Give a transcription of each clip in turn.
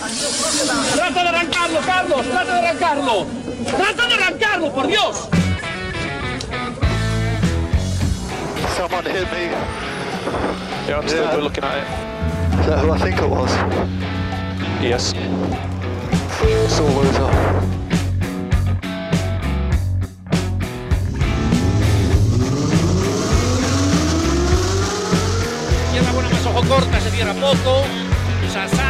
¡Trata de arrancarlo, Carlos! ¡Trata de arrancarlo! ¡Trata de arrancarlo, por Dios! Someone hit me. Yeah, I'm still Yeah. we're looking at it. Is that who I think it was? Yes. Sore loser. Izquierda buena más ojo corta, se cierra poco. Sasar.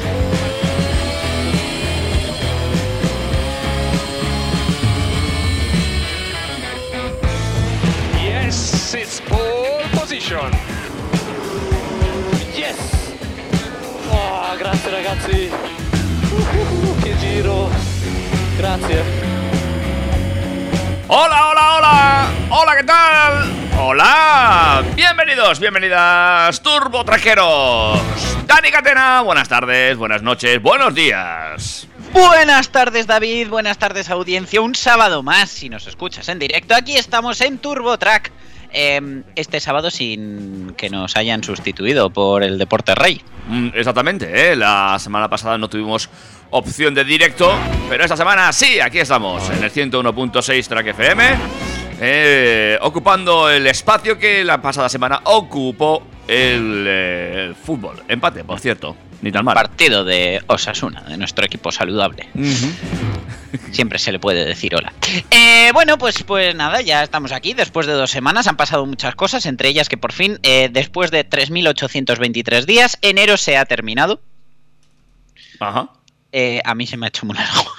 Yes! Oh, grazie ragazzi. Uh, che giro. Grazie. Hola, hola, hola. Hola, ¿qué tal? Hola. Bienvenidos, bienvenidas, Turbo Trajeros. Dani Catena, buenas tardes, buenas noches, buenos días. Buenas tardes David, buenas tardes audiencia, un sábado más si nos escuchas en directo, aquí estamos en Turbo Track, eh, este sábado sin que nos hayan sustituido por el Deporte Rey. Mm, exactamente, ¿eh? La semana pasada no tuvimos opción de directo, pero esta semana sí, aquí estamos, en el 101.6 Track FM, eh, ocupando el espacio que la pasada semana ocupó el, eh, el fútbol. Empate, por cierto, ni tan mal. Partido de Osasuna, de nuestro equipo saludable. Siempre se le puede decir hola. Eh, bueno, pues, pues nada, ya estamos aquí. Después de dos semanas han pasado muchas cosas, entre ellas que por fin, eh, después de 3.823 días, enero se ha terminado. Ajá. Eh, a mí se me ha hecho muy largo.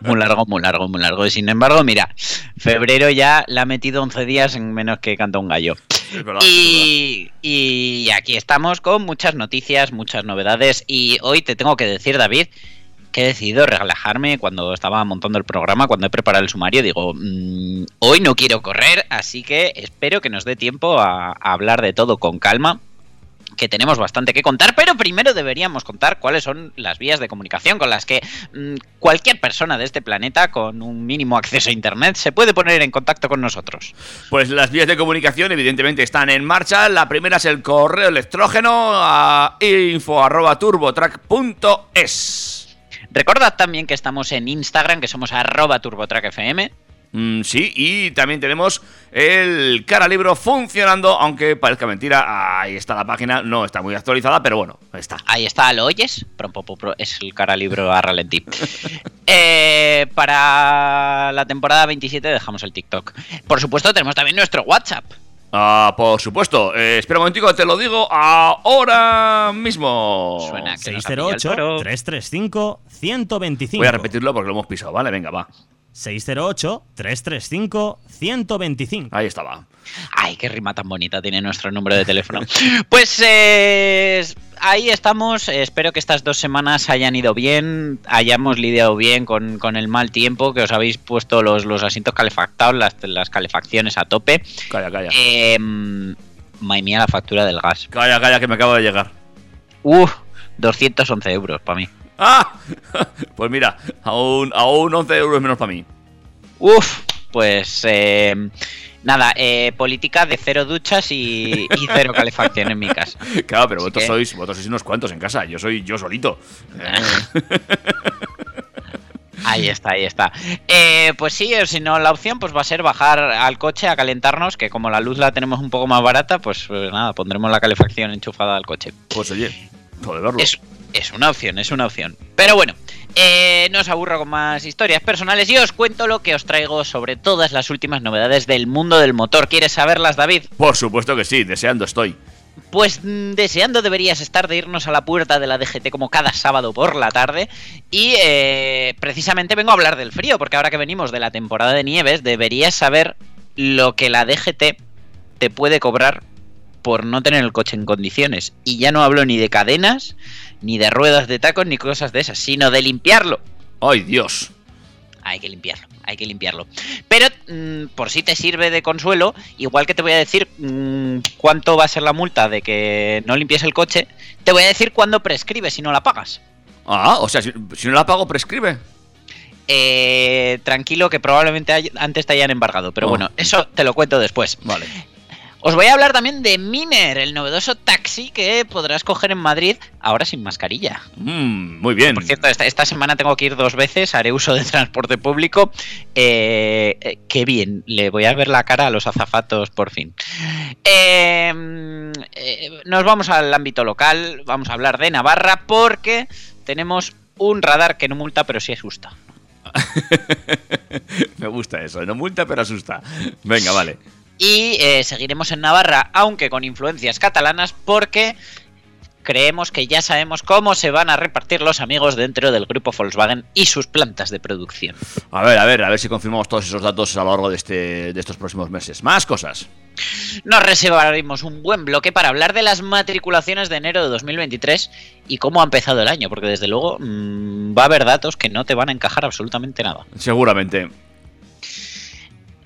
Muy largo, muy largo, muy largo. Y sin embargo, mira, febrero ya le ha metido 11 días en menos que canta un gallo. Verdad. Y, y aquí estamos con muchas noticias, muchas novedades. Y hoy te tengo que decir, David, que he decidido relajarme cuando estaba montando el programa, cuando he preparado el sumario. Digo, "Mm, hoy no quiero correr, así que espero que nos dé tiempo a, a hablar de todo con calma. Que tenemos bastante que contar, pero primero deberíamos contar cuáles son las vías de comunicación con las que mm, cualquier persona de este planeta con un mínimo acceso a internet se puede poner en contacto con nosotros. Pues las vías de comunicación evidentemente están en marcha. La primera es el correo electrógeno a info.turbotrack.es. Recordad también que estamos en Instagram, que somos arroba turbotrackfm. Mm, sí, y también tenemos el cara libro funcionando, aunque parezca mentira, ahí está la página, no está muy actualizada, pero bueno, está. Ahí está, ¿lo oyes? Pro, pro, pro, pro, es el cara libro a ralentí. Eh, para la temporada 27 dejamos el TikTok. Por supuesto, tenemos también nuestro WhatsApp. Ah, por supuesto, eh, espera un momentico, te lo digo ahora mismo. Suena que nos ha pillado el toro. 608-335-125. Voy a repetirlo porque lo hemos pisado, ¿vale? Venga, va. 608-335-125. Ahí estaba. Ay, qué rima tan bonita tiene nuestro número de teléfono. Pues eh, ahí estamos. Espero que estas dos semanas hayan ido bien, hayamos lidiado bien con, con el mal tiempo, que os habéis puesto los, los asientos calefactados, las, las calefacciones a tope. Calla, calla. Eh, madre mía, la factura del gas. Calla, calla, que me acabo de llegar. Uf, 211 euros para mí. ¡Ah! Pues mira, aún, aún 11 euros menos para mí. Uf, pues eh, nada, eh, política de cero duchas y, y cero calefacción en mi casa. Claro, pero Así vosotros que- sois, vosotros sois unos cuantos en casa. Yo soy yo solito. Eh, Ahí está, ahí está. Eh, pues sí, o si no, la opción pues va a ser bajar al coche a calentarnos, que como la luz la tenemos un poco más barata, pues, pues nada, pondremos la calefacción enchufada al coche. Pues oye, puede verlo. Es, es una opción, es una opción. Pero bueno, eh, no os aburro con más historias personales y os cuento lo que os traigo sobre todas las últimas novedades del mundo del motor. ¿Quieres saberlas, David? Por supuesto que sí, deseando estoy. Pues mm, deseando deberías estar de irnos a la puerta de la DGT como cada sábado por la tarde. Y eh, precisamente vengo a hablar del frío, porque ahora que venimos de la temporada de nieves, deberías saber lo que la DGT te puede cobrar por no tener el coche en condiciones. Y ya no hablo ni de cadenas, ni de ruedas de tacos, ni cosas de esas, sino de limpiarlo. ¡Ay, Dios! Hay que limpiarlo, hay que limpiarlo. Pero mm, por si te sirve de consuelo, igual que te voy a decir mm, cuánto va a ser la multa de que no limpies el coche, te voy a decir cuándo prescribe si no la pagas. Ah, o sea, si, si no la pago, prescribe. Eh, tranquilo que probablemente hay- antes te hayan embargado, pero Oh. bueno, eso te lo cuento después. Vale. Os voy a hablar también de Miner, el novedoso taxi que podrás coger en Madrid ahora sin mascarilla. Mm, muy bien. Por cierto, esta, esta semana tengo que ir dos veces, haré uso de transporte público. Eh, eh, qué bien, le voy a ver la cara a los azafatos por fin. Eh, eh, nos vamos al ámbito local, vamos a hablar de Navarra porque tenemos un radar que no multa pero sí asusta. Me gusta eso. No multa, pero asusta. Venga, vale. Y eh, seguiremos en Navarra, aunque con influencias catalanas, porque creemos que ya sabemos cómo se van a repartir los amigos dentro del grupo Volkswagen y sus plantas de producción. A ver, a ver, a ver si confirmamos todos esos datos a lo largo de, este, de estos próximos meses. Más cosas. Nos reservaremos un buen bloque para hablar de las matriculaciones de enero de 2023 y cómo ha empezado el año, porque desde luego mm, va a haber datos que no te van a encajar absolutamente nada. Seguramente.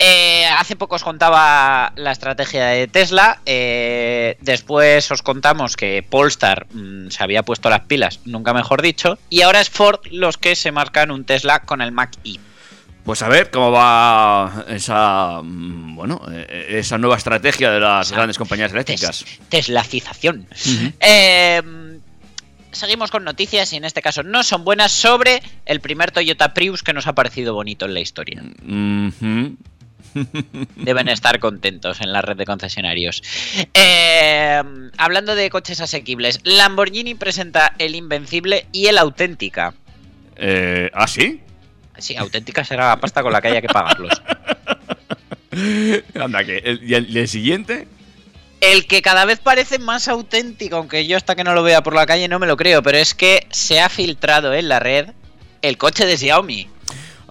Eh, hace poco os contaba la estrategia de Tesla. eh, después os contamos que Polestar mm, se había puesto las pilas, nunca mejor dicho. Y ahora es Ford los que se marcan un Tesla con el Mac E. Pues a ver cómo va esa mm, bueno eh, esa nueva estrategia de las Esa grandes compañías eléctricas. Tes- Teslacización. Eh, seguimos con noticias y en este caso no son buenas sobre el primer Toyota Prius que nos ha parecido bonito en la historia. Deben estar contentos en la red de concesionarios. Eh, hablando de coches asequibles, Lamborghini presenta el Invencible y el Auténtica. Eh, ¿Ah, sí? Sí, Auténtica será la pasta con la que haya que pagarlos. Anda, que el, y el, y el siguiente. El que cada vez parece más auténtico, aunque yo hasta que no lo vea por la calle no me lo creo, pero es que se ha filtrado en la red el coche de Xiaomi.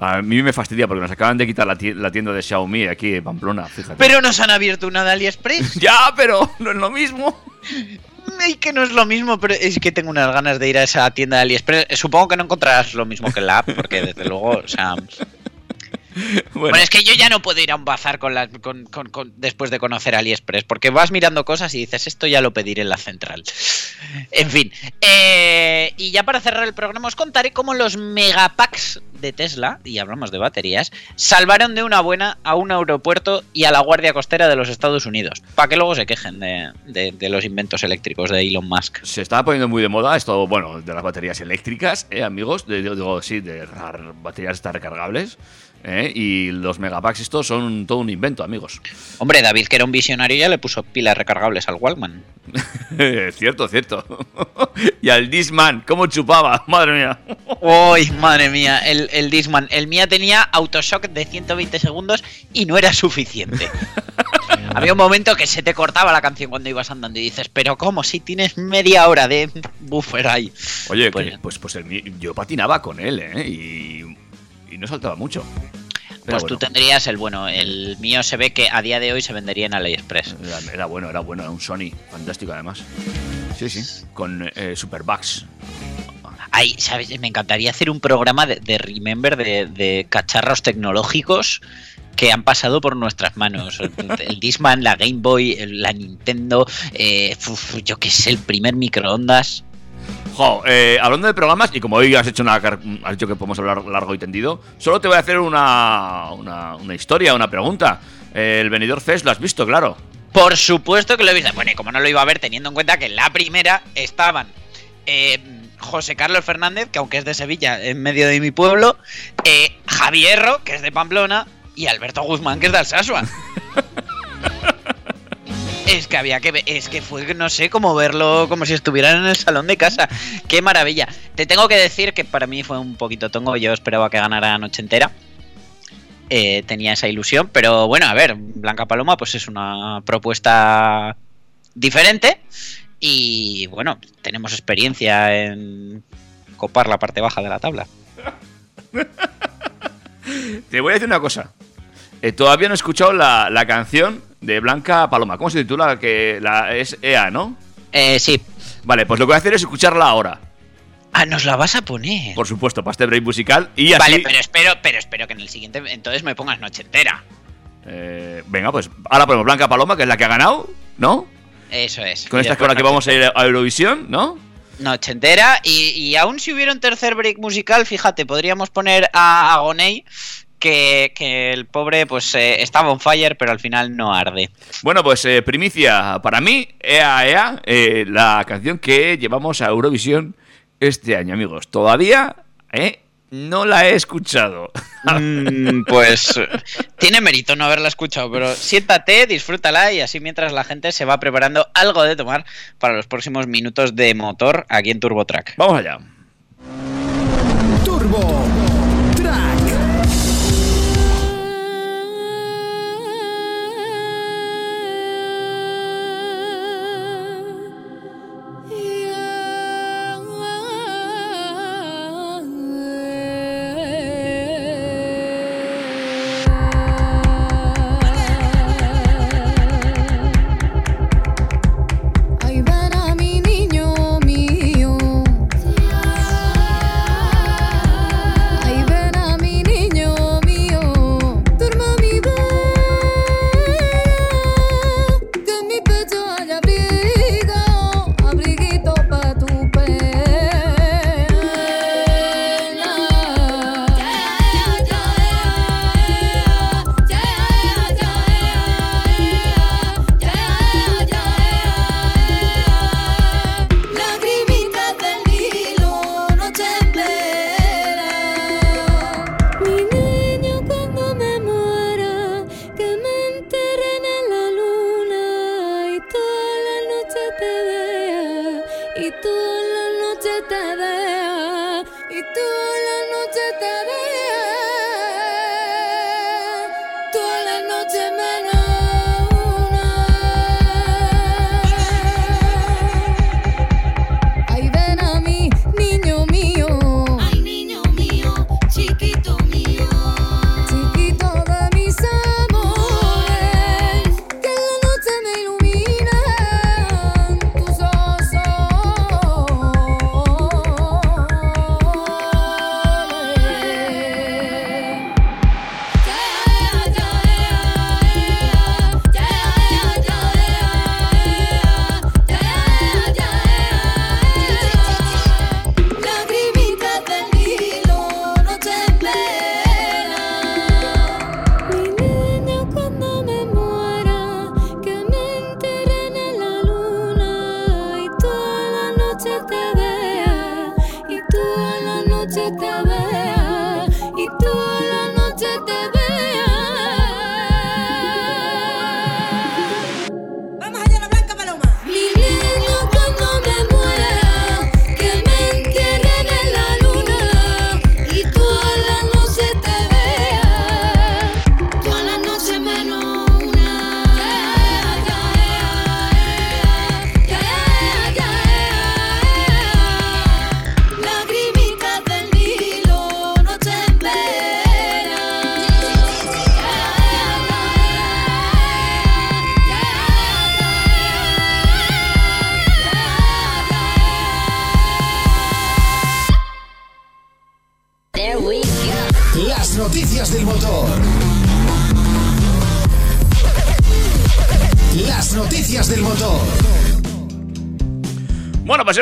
A mí me fastidia porque nos acaban de quitar la tie- la tienda de Xiaomi aquí en Pamplona, fíjate. Pero nos han abierto una de AliExpress. Ya, pero no es lo mismo. Ay, que no es lo mismo, pero es que tengo unas ganas de ir a esa tienda de AliExpress. Supongo que no encontrarás lo mismo que la app, porque desde luego, o sea. Bueno, Bueno, es que yo ya no puedo ir a un bazar con la, con- con- con- después de conocer AliExpress, porque vas mirando cosas y dices, esto ya lo pediré en la central. En fin. eh, y ya para cerrar el programa os contaré cómo los megapacks de Tesla, y hablamos de baterías, salvaron de una buena a un aeropuerto y a la Guardia Costera de los Estados Unidos. Para que luego se quejen de, de- de los inventos eléctricos de Elon Musk. se está poniendo muy de moda esto, bueno, de las baterías eléctricas, ¿eh, amigos? De- Digo, sí, de baterías recargables. ¿Eh? Y los megapacks estos son todo un invento, amigos. Hombre, David, que era un visionario, ya le puso pilas recargables al Walkman. cierto, cierto. y al Disman, ¿cómo chupaba? Madre mía. Uy, madre mía, el, el Disman. El mía tenía autoshock de 120 segundos y no era suficiente. Había un momento que se te cortaba la canción cuando ibas andando y dices, pero ¿cómo? Si tienes media hora de buffer ahí. Oye, Pues- que- pues, pues el yo patinaba con él, ¿eh? Y, y no saltaba mucho. Pues tú tendrías el bueno. El mío se ve que a día de hoy se vendería en AliExpress. Era, era bueno, era bueno, era un Sony, fantástico además. Sí, sí, con eh, Superbugs. Ay, ¿sabes? Me encantaría hacer un programa de, de Remember de, de cacharros tecnológicos que han pasado por nuestras manos. El, Discman, la Game Boy, la Nintendo, eh, uf, yo qué sé, el primer microondas. Jo, eh, hablando de programas, y como hoy has hecho una has dicho que podemos hablar largo y tendido, solo te voy a hacer una, una, una historia, una pregunta. El Benidorm Fest lo has visto, claro. Por supuesto que lo he visto. Bueno, y como no lo iba a ver, teniendo en cuenta que en la primera estaban eh, José Carlos Fernández, que aunque es de Sevilla, en medio de mi pueblo, eh, Javierro, que es de Pamplona, y Alberto Guzmán, que es de Alsasua. Es que había que ver, es que fue, no sé, como verlo como si estuvieran en el salón de casa. Qué maravilla. Te tengo que decir que para mí fue un poquito tongo, yo esperaba que ganara noche entera. Eh, tenía esa ilusión, pero bueno, a ver, Blanca Paloma pues es una propuesta diferente y bueno, tenemos experiencia en copar la parte baja de la tabla. Te voy a decir una cosa. Eh, todavía no he escuchado la, la canción de Blanca Paloma. ¿Cómo se titula? Que la, es EA, ¿no? Eh, sí. Vale, pues lo que voy a hacer es escucharla ahora. Ah, nos la vas a poner. Por supuesto, para este break musical. Y así. Vale, pero espero, pero espero que en el siguiente entonces me pongas noche entera. Eh, venga, pues ahora ponemos Blanca Paloma, que es la que ha ganado. ¿no? Eso es. Con esta es con la que vamos a ir a Eurovisión, ¿no? Noche entera. Y, y aún si hubiera un tercer break musical, fíjate, podríamos poner a Agoney, que, que el pobre pues eh, estaba on fire, pero al final no arde. Bueno, pues eh, primicia para mí, Ea Ea, eh, la canción que llevamos a Eurovisión este año, amigos. Todavía eh, no la he escuchado. Mm, pues tiene mérito no haberla escuchado, pero siéntate, disfrútala y así mientras la gente se va preparando algo de tomar para los próximos minutos de motor aquí en Turbo Track. Vamos allá.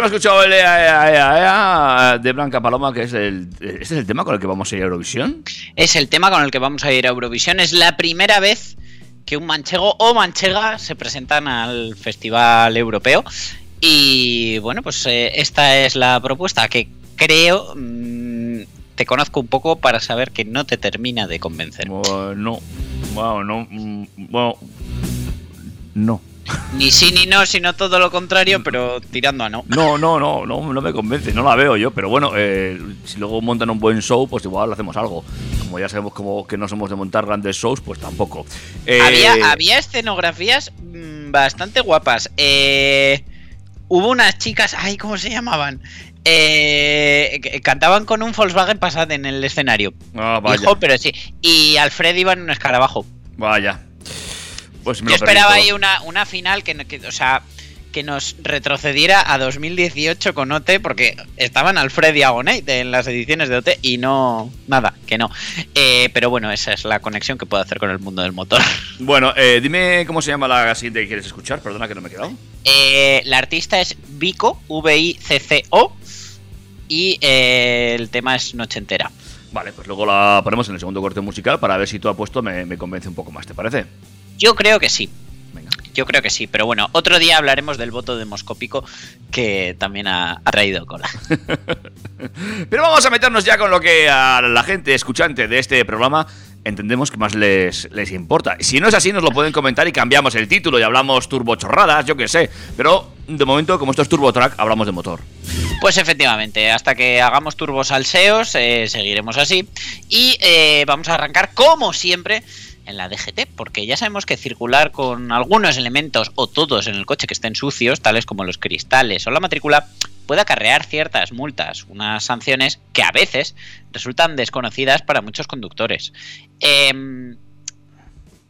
Escuchado el Ea, Ea, Ea, Ea de Blanca Paloma, que es el. ¿Este es el tema con el que vamos a ir a Eurovisión? Es el tema con el que vamos a ir a Eurovisión. Es la primera vez que un manchego o manchega se presentan al Festival Europeo. Y bueno, pues eh, esta es la propuesta que creo. mm, te conozco un poco para saber que no te termina de convencer. Bueno, bueno, no. mm, Bueno, no. Ni sí ni no, sino todo lo contrario, pero tirando a no. No, no, no, no, no me convence, no la veo yo, pero bueno, eh, si luego montan un buen show, pues igual hacemos algo. Como ya sabemos como que no somos de montar grandes shows, pues tampoco. Eh, Había, había escenografías mm, bastante guapas. Eh, hubo unas chicas, ay, ¿cómo se llamaban? Eh, cantaban con un Volkswagen Passat en el escenario. Ah, vaya, Hijo, pero sí. Y Alfred iba en un escarabajo. vaya. Pues me Yo lo esperaba ahí una, una final que, no- que, o sea, que nos retrocediera a 2018 con OT, porque estaban Alfred y Agonate en las ediciones de OT y no. Nada, que no. Eh, pero bueno, esa es la conexión que puedo hacer con el mundo del motor. Bueno, eh, dime cómo se llama la siguiente que quieres escuchar. Perdona que no me he quedado. Eh, la artista es Vico, V-I-C-C-O, y eh, el tema es Noche Entera. Vale, pues luego la ponemos en el segundo corte musical para ver si tú apuesto me, me convence un poco más, ¿te parece? Yo creo que sí. Venga. Yo creo que sí, pero bueno, otro día hablaremos del voto demoscópico que también ha, ha traído cola. Pero vamos a meternos ya con lo que a la gente escuchante de este programa entendemos que más les, les importa. Si no es así, nos lo pueden comentar y cambiamos el título y hablamos turbochorradas, yo qué sé. Pero de momento, como esto es Turbo Track, hablamos de motor. Pues efectivamente, hasta que hagamos turbosalseos, eh, seguiremos así. Y eh, vamos a arrancar, como siempre, en la DGT, porque ya sabemos que circular con algunos elementos o todos en el coche que estén sucios, tales como los cristales o la matrícula, puede acarrear ciertas multas, unas sanciones que a veces resultan desconocidas para muchos conductores. Em,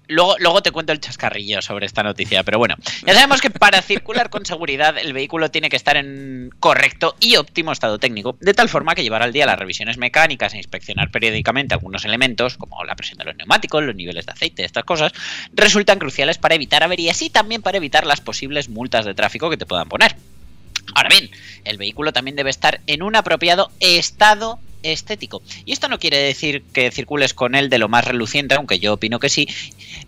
Luego, te cuento el chascarrillo sobre esta noticia, pero bueno, ya sabemos que para circular con seguridad el vehículo tiene que estar en correcto y óptimo estado técnico, de tal forma que llevar al día las revisiones mecánicas e inspeccionar periódicamente algunos elementos, como la presión de los neumáticos, los niveles de aceite, estas cosas, resultan cruciales para evitar averías y también para evitar las posibles multas de tráfico que te puedan poner. Ahora bien, el vehículo también debe estar en un apropiado estado estético. Y esto no quiere decir que circules con él de lo más reluciente, aunque yo opino que sí,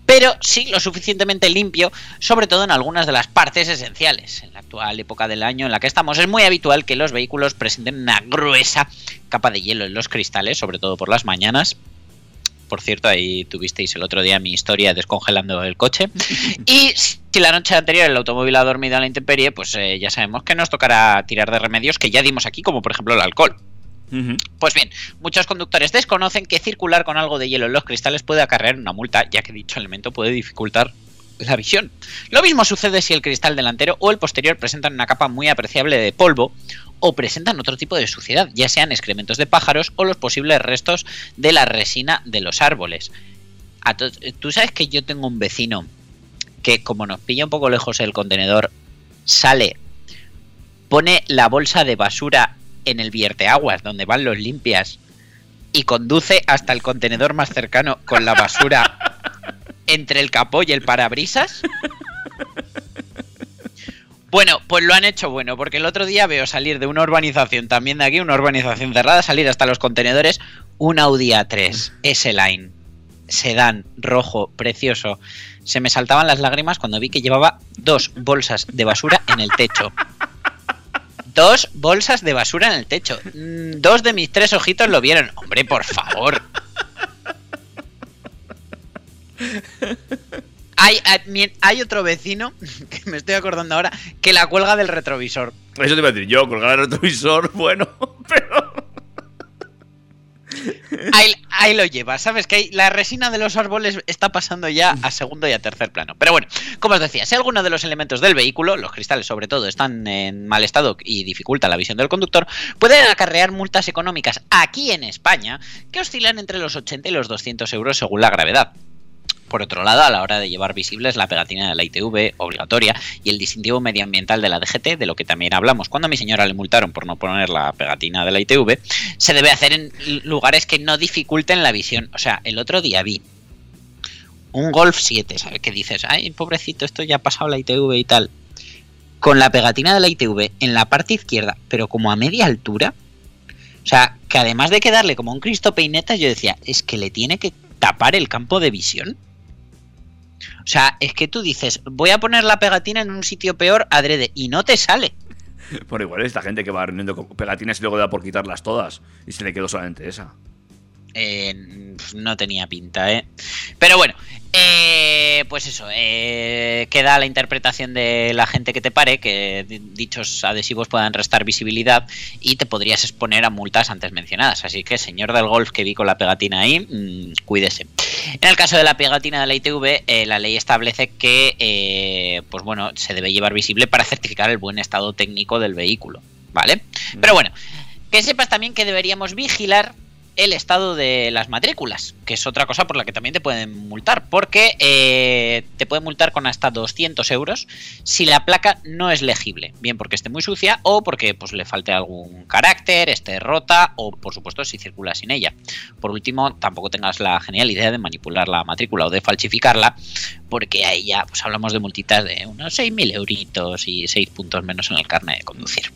pero sí lo suficientemente limpio, sobre todo en algunas de las partes esenciales. En la actual época del año en la que estamos es muy habitual que los vehículos presenten una gruesa capa de hielo en los cristales, sobre todo por las mañanas. Por cierto, ahí tuvisteis el otro día mi historia descongelando el coche. Y si la noche anterior el automóvil ha dormido a la intemperie, pues eh, ya sabemos que nos tocará tirar de remedios que ya dimos aquí, como por ejemplo el alcohol. Pues bien, muchos conductores desconocen que circular con algo de hielo en los cristales puede acarrear una multa, ya que dicho elemento puede dificultar la visión. Lo mismo sucede si el cristal delantero o el posterior presentan una capa muy apreciable de polvo o presentan otro tipo de suciedad, ya sean excrementos de pájaros o los posibles restos de la resina de los árboles. Tú sabes que yo tengo un vecino que como nos pilla un poco lejos el contenedor, sale, pone la bolsa de basura en el vierteaguas donde van los limpias y conduce hasta el contenedor más cercano con la basura entre el capó y el parabrisas. Bueno, pues lo han hecho bueno, porque el otro día veo salir de una urbanización también de aquí, una urbanización cerrada, salir hasta los contenedores, un Audi A3 S-Line, sedán, rojo, precioso. Se me saltaban las lágrimas cuando vi que llevaba dos bolsas de basura en el techo. Dos bolsas de basura en el techo. Mm, Dos de mis tres ojitos lo vieron. Hombre, por favor. Hay, otro vecino, que me estoy acordando ahora, que la cuelga del retrovisor. Eso te iba a decir yo, colgar el retrovisor, bueno, pero... Ahí, lo lleva, ¿sabes? Que la resina de los árboles está pasando ya a segundo y a tercer plano. Pero bueno, como os decía, si alguno de los elementos del vehículo, los cristales sobre todo, están en mal estado y dificulta la visión del conductor, pueden acarrear multas económicas aquí en España que oscilan entre los 80 y los 200 euros según la gravedad. Por otro lado, a la hora de llevar visibles la pegatina de la ITV obligatoria y el distintivo medioambiental de la DGT, de lo que también hablamos cuando a mi señora le multaron por no poner la pegatina de la ITV, se debe hacer en lugares que no dificulten la visión. O sea, el otro día vi un Golf 7, ¿sabes? Que dices, ay, pobrecito, esto ya ha pasado la ITV y tal. Con la pegatina de la ITV en la parte izquierda, pero como a media altura. O sea, que además de quedarle como un Cristo peinetas, yo decía, es que le tiene que tapar el campo de visión. O sea, es que tú dices, voy a poner la pegatina en un sitio peor adrede y no te sale. Por igual esta gente que va reuniendo pegatinas y luego da por quitarlas todas y se le quedó solamente esa. Eh, no tenía pinta, ¿eh? Pero bueno, eh, pues eso, eh, queda la interpretación de la gente que te pare, que di- dichos adhesivos puedan restar visibilidad y te podrías exponer a multas antes mencionadas. Así que, señor del golf que vi con la pegatina ahí, mm, cuídese. En el caso de la pegatina de la ITV, eh, la ley establece que, pues bueno, se debe llevar visible para certificar el buen estado técnico del vehículo, ¿vale? Pero bueno, que sepas también que deberíamos vigilar el estado de las matrículas, que es otra cosa por la que también te pueden multar, porque eh, te pueden multar con hasta 200 euros si la placa no es legible, bien porque esté muy sucia o porque pues, le falte algún carácter, esté rota o por supuesto si circula sin ella. Por último, tampoco tengas la genial idea de manipular la matrícula o de falsificarla, porque ahí ya pues, hablamos de multitas de unos 6.000 euritos y 6 puntos menos en el carnet de conducir.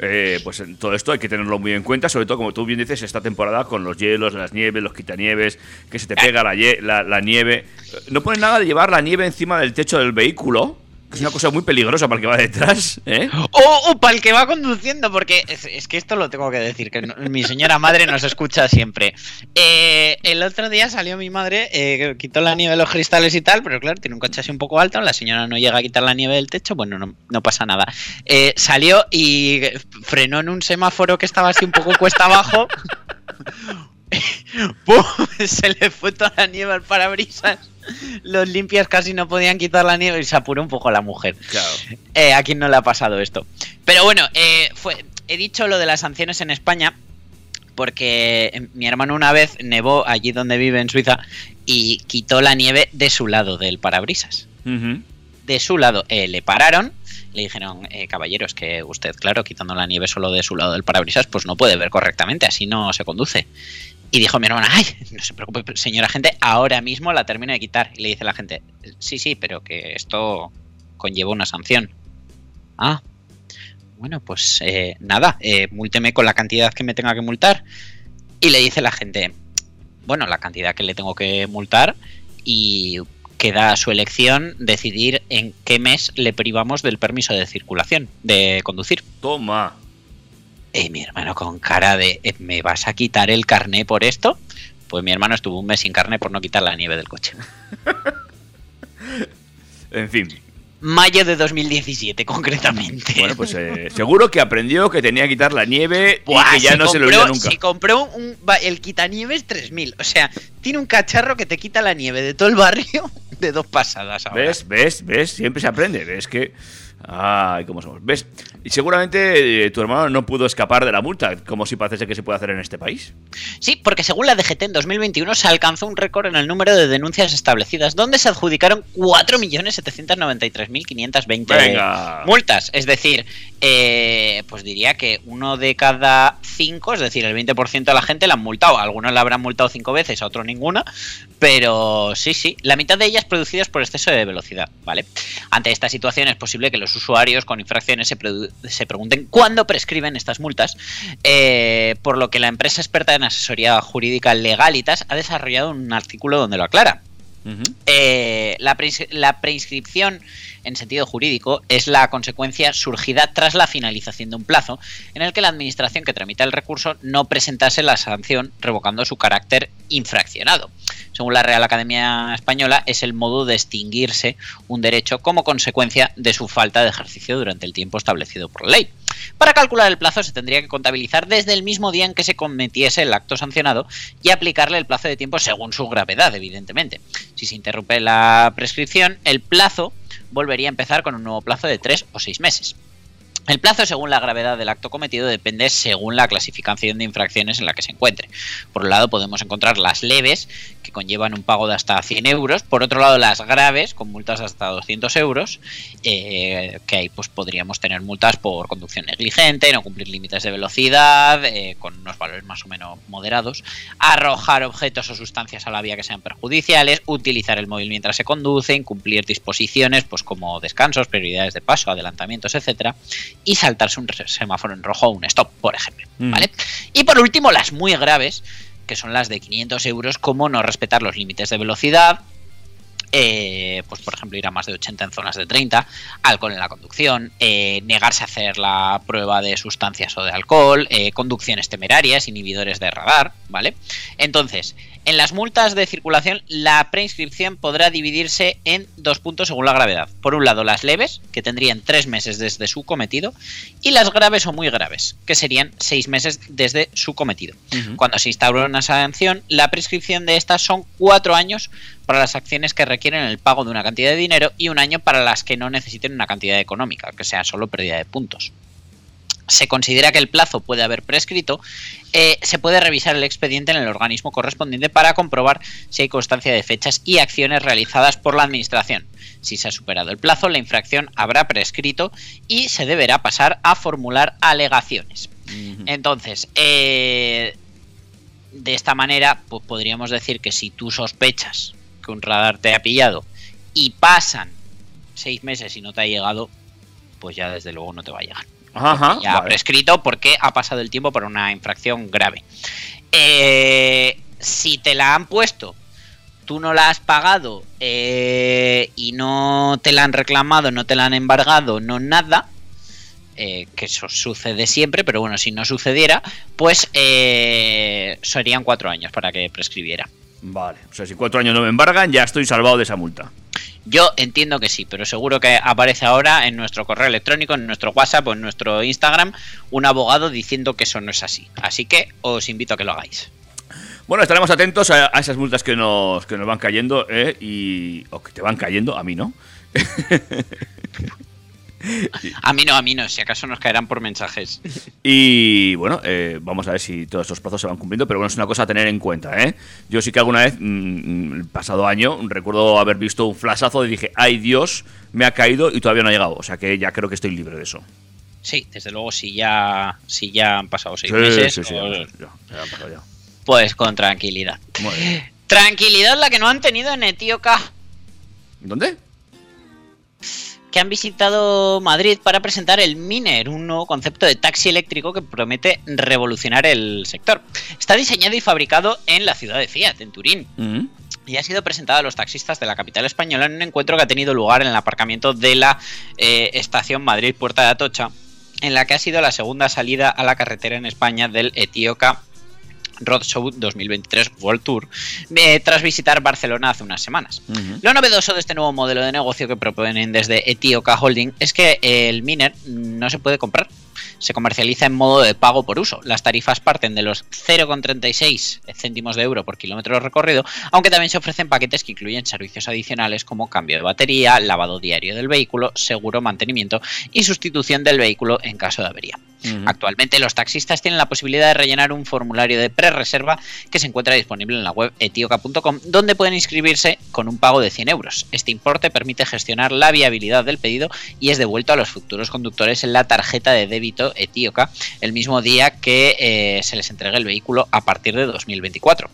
Eh, pues en todo esto hay que tenerlo muy en cuenta, sobre todo como tú bien dices, esta temporada con los hielos, las nieves, los quitanieves, que se te pega la, la- la nieve. Eh, No pone nada de llevar la nieve encima del techo del vehículo, es una cosa muy peligrosa para el que va detrás, ¿eh? O, o para el que va conduciendo, porque es, es que esto lo tengo que decir, que no- mi señora madre nos escucha siempre. Eh, el otro día salió mi madre, eh, quitó la nieve de los cristales y tal, pero claro, tiene un coche así un poco alto, la señora no llega a quitar la nieve del techo, bueno, no, no pasa nada. Eh, salió y frenó en un semáforo que estaba así un poco cuesta abajo. ¡Pum! Se le fue toda la nieve al parabrisas. Los limpias casi no podían quitar la nieve y se apuró un poco la mujer. Claro. Eh, a quién no le ha pasado esto. Pero bueno, eh, fue, he dicho lo de las sanciones en España porque eh, mi hermano una vez nevó allí donde vive en Suiza y quitó la nieve de su lado del parabrisas. De su lado eh, le pararon, le dijeron, eh, caballero, es que usted, claro, quitando la nieve solo de su lado del parabrisas, pues no puede ver correctamente, así no se conduce. Y dijo mi hermana, ay, no se preocupe, señora gente, ahora mismo la termino de quitar. Y le dice la gente, sí, sí, pero que esto conlleva una sanción. Ah, bueno, pues eh, nada, eh, múlteme con la cantidad que me tenga que multar. Y le dice la gente, bueno, la cantidad que le tengo que multar y queda a su elección decidir en qué mes le privamos del permiso de circulación, de conducir. Toma. Y mi hermano con cara de, "Eh, ¿me vas a quitar el carné por esto? Pues mi hermano estuvo un mes sin carné por no quitar la nieve del coche. En fin. Mayo de 2017, concretamente. Bueno, pues eh, seguro que aprendió que tenía que quitar la nieve Buah, y que ya se no se le compró- olvida nunca. Se compró un, el quitanieves 3000. O sea, tiene un cacharro que te quita la nieve de todo el barrio de dos pasadas ahora. ¿Ves? ¿Ves? ¿Ves? Siempre se aprende. ¿Ves que.? Ay, cómo somos. ¿Ves? Y seguramente eh, tu hermano no pudo escapar de la multa, como si parece que se puede hacer en este país. Sí, porque según la DGT en 2021 se alcanzó un récord en el número de denuncias establecidas, donde se adjudicaron 4.793.520 Venga. multas. Es decir, eh, pues diría que uno de cada cinco, es decir, el 20% de la gente la han multado. Algunos la habrán multado cinco veces, a otros ninguna. Pero sí, sí, la mitad de ellas producidas por exceso de velocidad, ¿vale? Ante esta situación es posible que los usuarios con infracciones se, se pregunten cuándo prescriben estas multas, eh, por lo que la empresa experta en asesoría jurídica Legalitas ha desarrollado un artículo donde lo aclara. Eh, la, la preinscripción en sentido jurídico es la consecuencia surgida tras la finalización de un plazo en el que la administración que tramita el recurso no presentase la sanción revocando su carácter infraccionado. Según la Real Academia Española, es el modo de extinguirse un derecho como consecuencia de su falta de ejercicio durante el tiempo establecido por ley. Para calcular el plazo se tendría que contabilizar desde el mismo día en que se cometiese el acto sancionado y aplicarle el plazo de tiempo según su gravedad, evidentemente. Si se interrumpe la prescripción, el plazo volvería a empezar con un nuevo plazo de tres o seis meses. El plazo según la gravedad del acto cometido depende según la clasificación de infracciones en la que se encuentre. Por un lado podemos encontrar las leves, que conllevan un pago de hasta 100 euros. Por otro lado las graves, con multas de hasta 200 euros, eh, que ahí pues podríamos tener multas por conducción negligente, no cumplir límites de velocidad, eh, con unos valores más o menos moderados, arrojar objetos o sustancias a la vía que sean perjudiciales, utilizar el móvil mientras se conduce, incumplir disposiciones pues como descansos, prioridades de paso, adelantamientos, etcétera, y saltarse un semáforo en rojo o un stop, por ejemplo. Mm. ¿Vale? Y por último, las muy graves, que son las de 500 euros, como no respetar los límites de velocidad, eh, pues por ejemplo ir a más de 80 en zonas de 30, alcohol en la conducción, eh, negarse a hacer la prueba de sustancias o de alcohol, eh, conducciones temerarias, inhibidores de radar, ¿vale? Entonces, en las multas de circulación, la preinscripción podrá dividirse en dos puntos según la gravedad. Por un lado, las leves, que tendrían tres meses desde su cometido, y las graves o muy graves, que serían seis meses desde su cometido. Cuando se instaura una sanción, la prescripción de estas son cuatro años para las acciones que requieren el pago de una cantidad de dinero y un año para las que no necesiten una cantidad económica, que sea solo pérdida de puntos. Se considera que el plazo puede haber prescrito, eh, se puede revisar el expediente en el organismo correspondiente para comprobar si hay constancia de fechas y acciones realizadas por la Administración. Si se ha superado el plazo, la infracción habrá prescrito y se deberá pasar a formular alegaciones. Entonces, eh, de esta manera, pues podríamos decir que si tú sospechas que un radar te ha pillado y pasan seis meses y no te ha llegado, pues ya desde luego no te va a llegar. Ajá, Ya vale. prescrito porque ha pasado el tiempo por una infracción grave. Eh, si te la han puesto, tú no la has pagado eh, y no te la han reclamado, no te la han embargado, no nada, eh, que eso sucede siempre, pero bueno, si no sucediera, pues eh, serían cuatro años para que prescribiera. Vale. O sea, si cuatro años no me embargan, ya estoy salvado de esa multa. Yo entiendo que sí, pero seguro que aparece ahora en nuestro correo electrónico, en nuestro WhatsApp o en nuestro Instagram un abogado diciendo que eso no es así. Así que os invito a que lo hagáis. Bueno, estaremos atentos a, esas multas que nos, que nos van cayendo, ¿eh? Y, o que te van cayendo, a mí no. A mí no, a mí no, si acaso nos caerán por mensajes. Y bueno, eh, vamos a ver si todos estos plazos se van cumpliendo, pero bueno, es una cosa a tener en cuenta, ¿eh? Yo sí que alguna vez, mm, el pasado año, recuerdo haber visto un flashazo y dije, ay Dios, me ha caído y todavía no ha llegado. O sea que ya creo que estoy libre de eso. Sí, desde luego, si ya, si ya han pasado seis Sí, meses, sí, sí, pues, ya, ya han pasado ya. pues con tranquilidad. Muy bien. Tranquilidad la que no han tenido en Etíoca, ¿Dónde? Que han visitado Madrid para presentar el Miner, un nuevo concepto de taxi eléctrico que promete revolucionar el sector. Está diseñado y fabricado en la ciudad de Fiat, en Turín. Mm. y ha sido presentado a los taxistas de la capital española en un encuentro que ha tenido lugar en el aparcamiento de la eh, estación Madrid Puerta de Atocha, en la que ha sido la segunda salida a la carretera en España del Etíoca Roadshow 2023 World Tour, eh, tras visitar Barcelona hace unas semanas. Lo novedoso de este nuevo modelo de negocio que proponen desde Etioca Holding es que el miner no se puede comprar. Se comercializa en modo de pago por uso. Las tarifas parten de los 0,36 céntimos de euro por kilómetro recorrido, aunque también se ofrecen paquetes que incluyen servicios adicionales como cambio de batería, lavado diario del vehículo, seguro mantenimiento y sustitución del vehículo en caso de avería. Actualmente los taxistas tienen la posibilidad de rellenar un formulario de pre-reserva que se encuentra disponible en la web etioca.com donde pueden inscribirse con un pago de 100 euros. Este importe permite gestionar la viabilidad del pedido y es devuelto a los futuros conductores en la tarjeta de débito etíoca el mismo día que eh, se les entregue el vehículo a partir de 2024.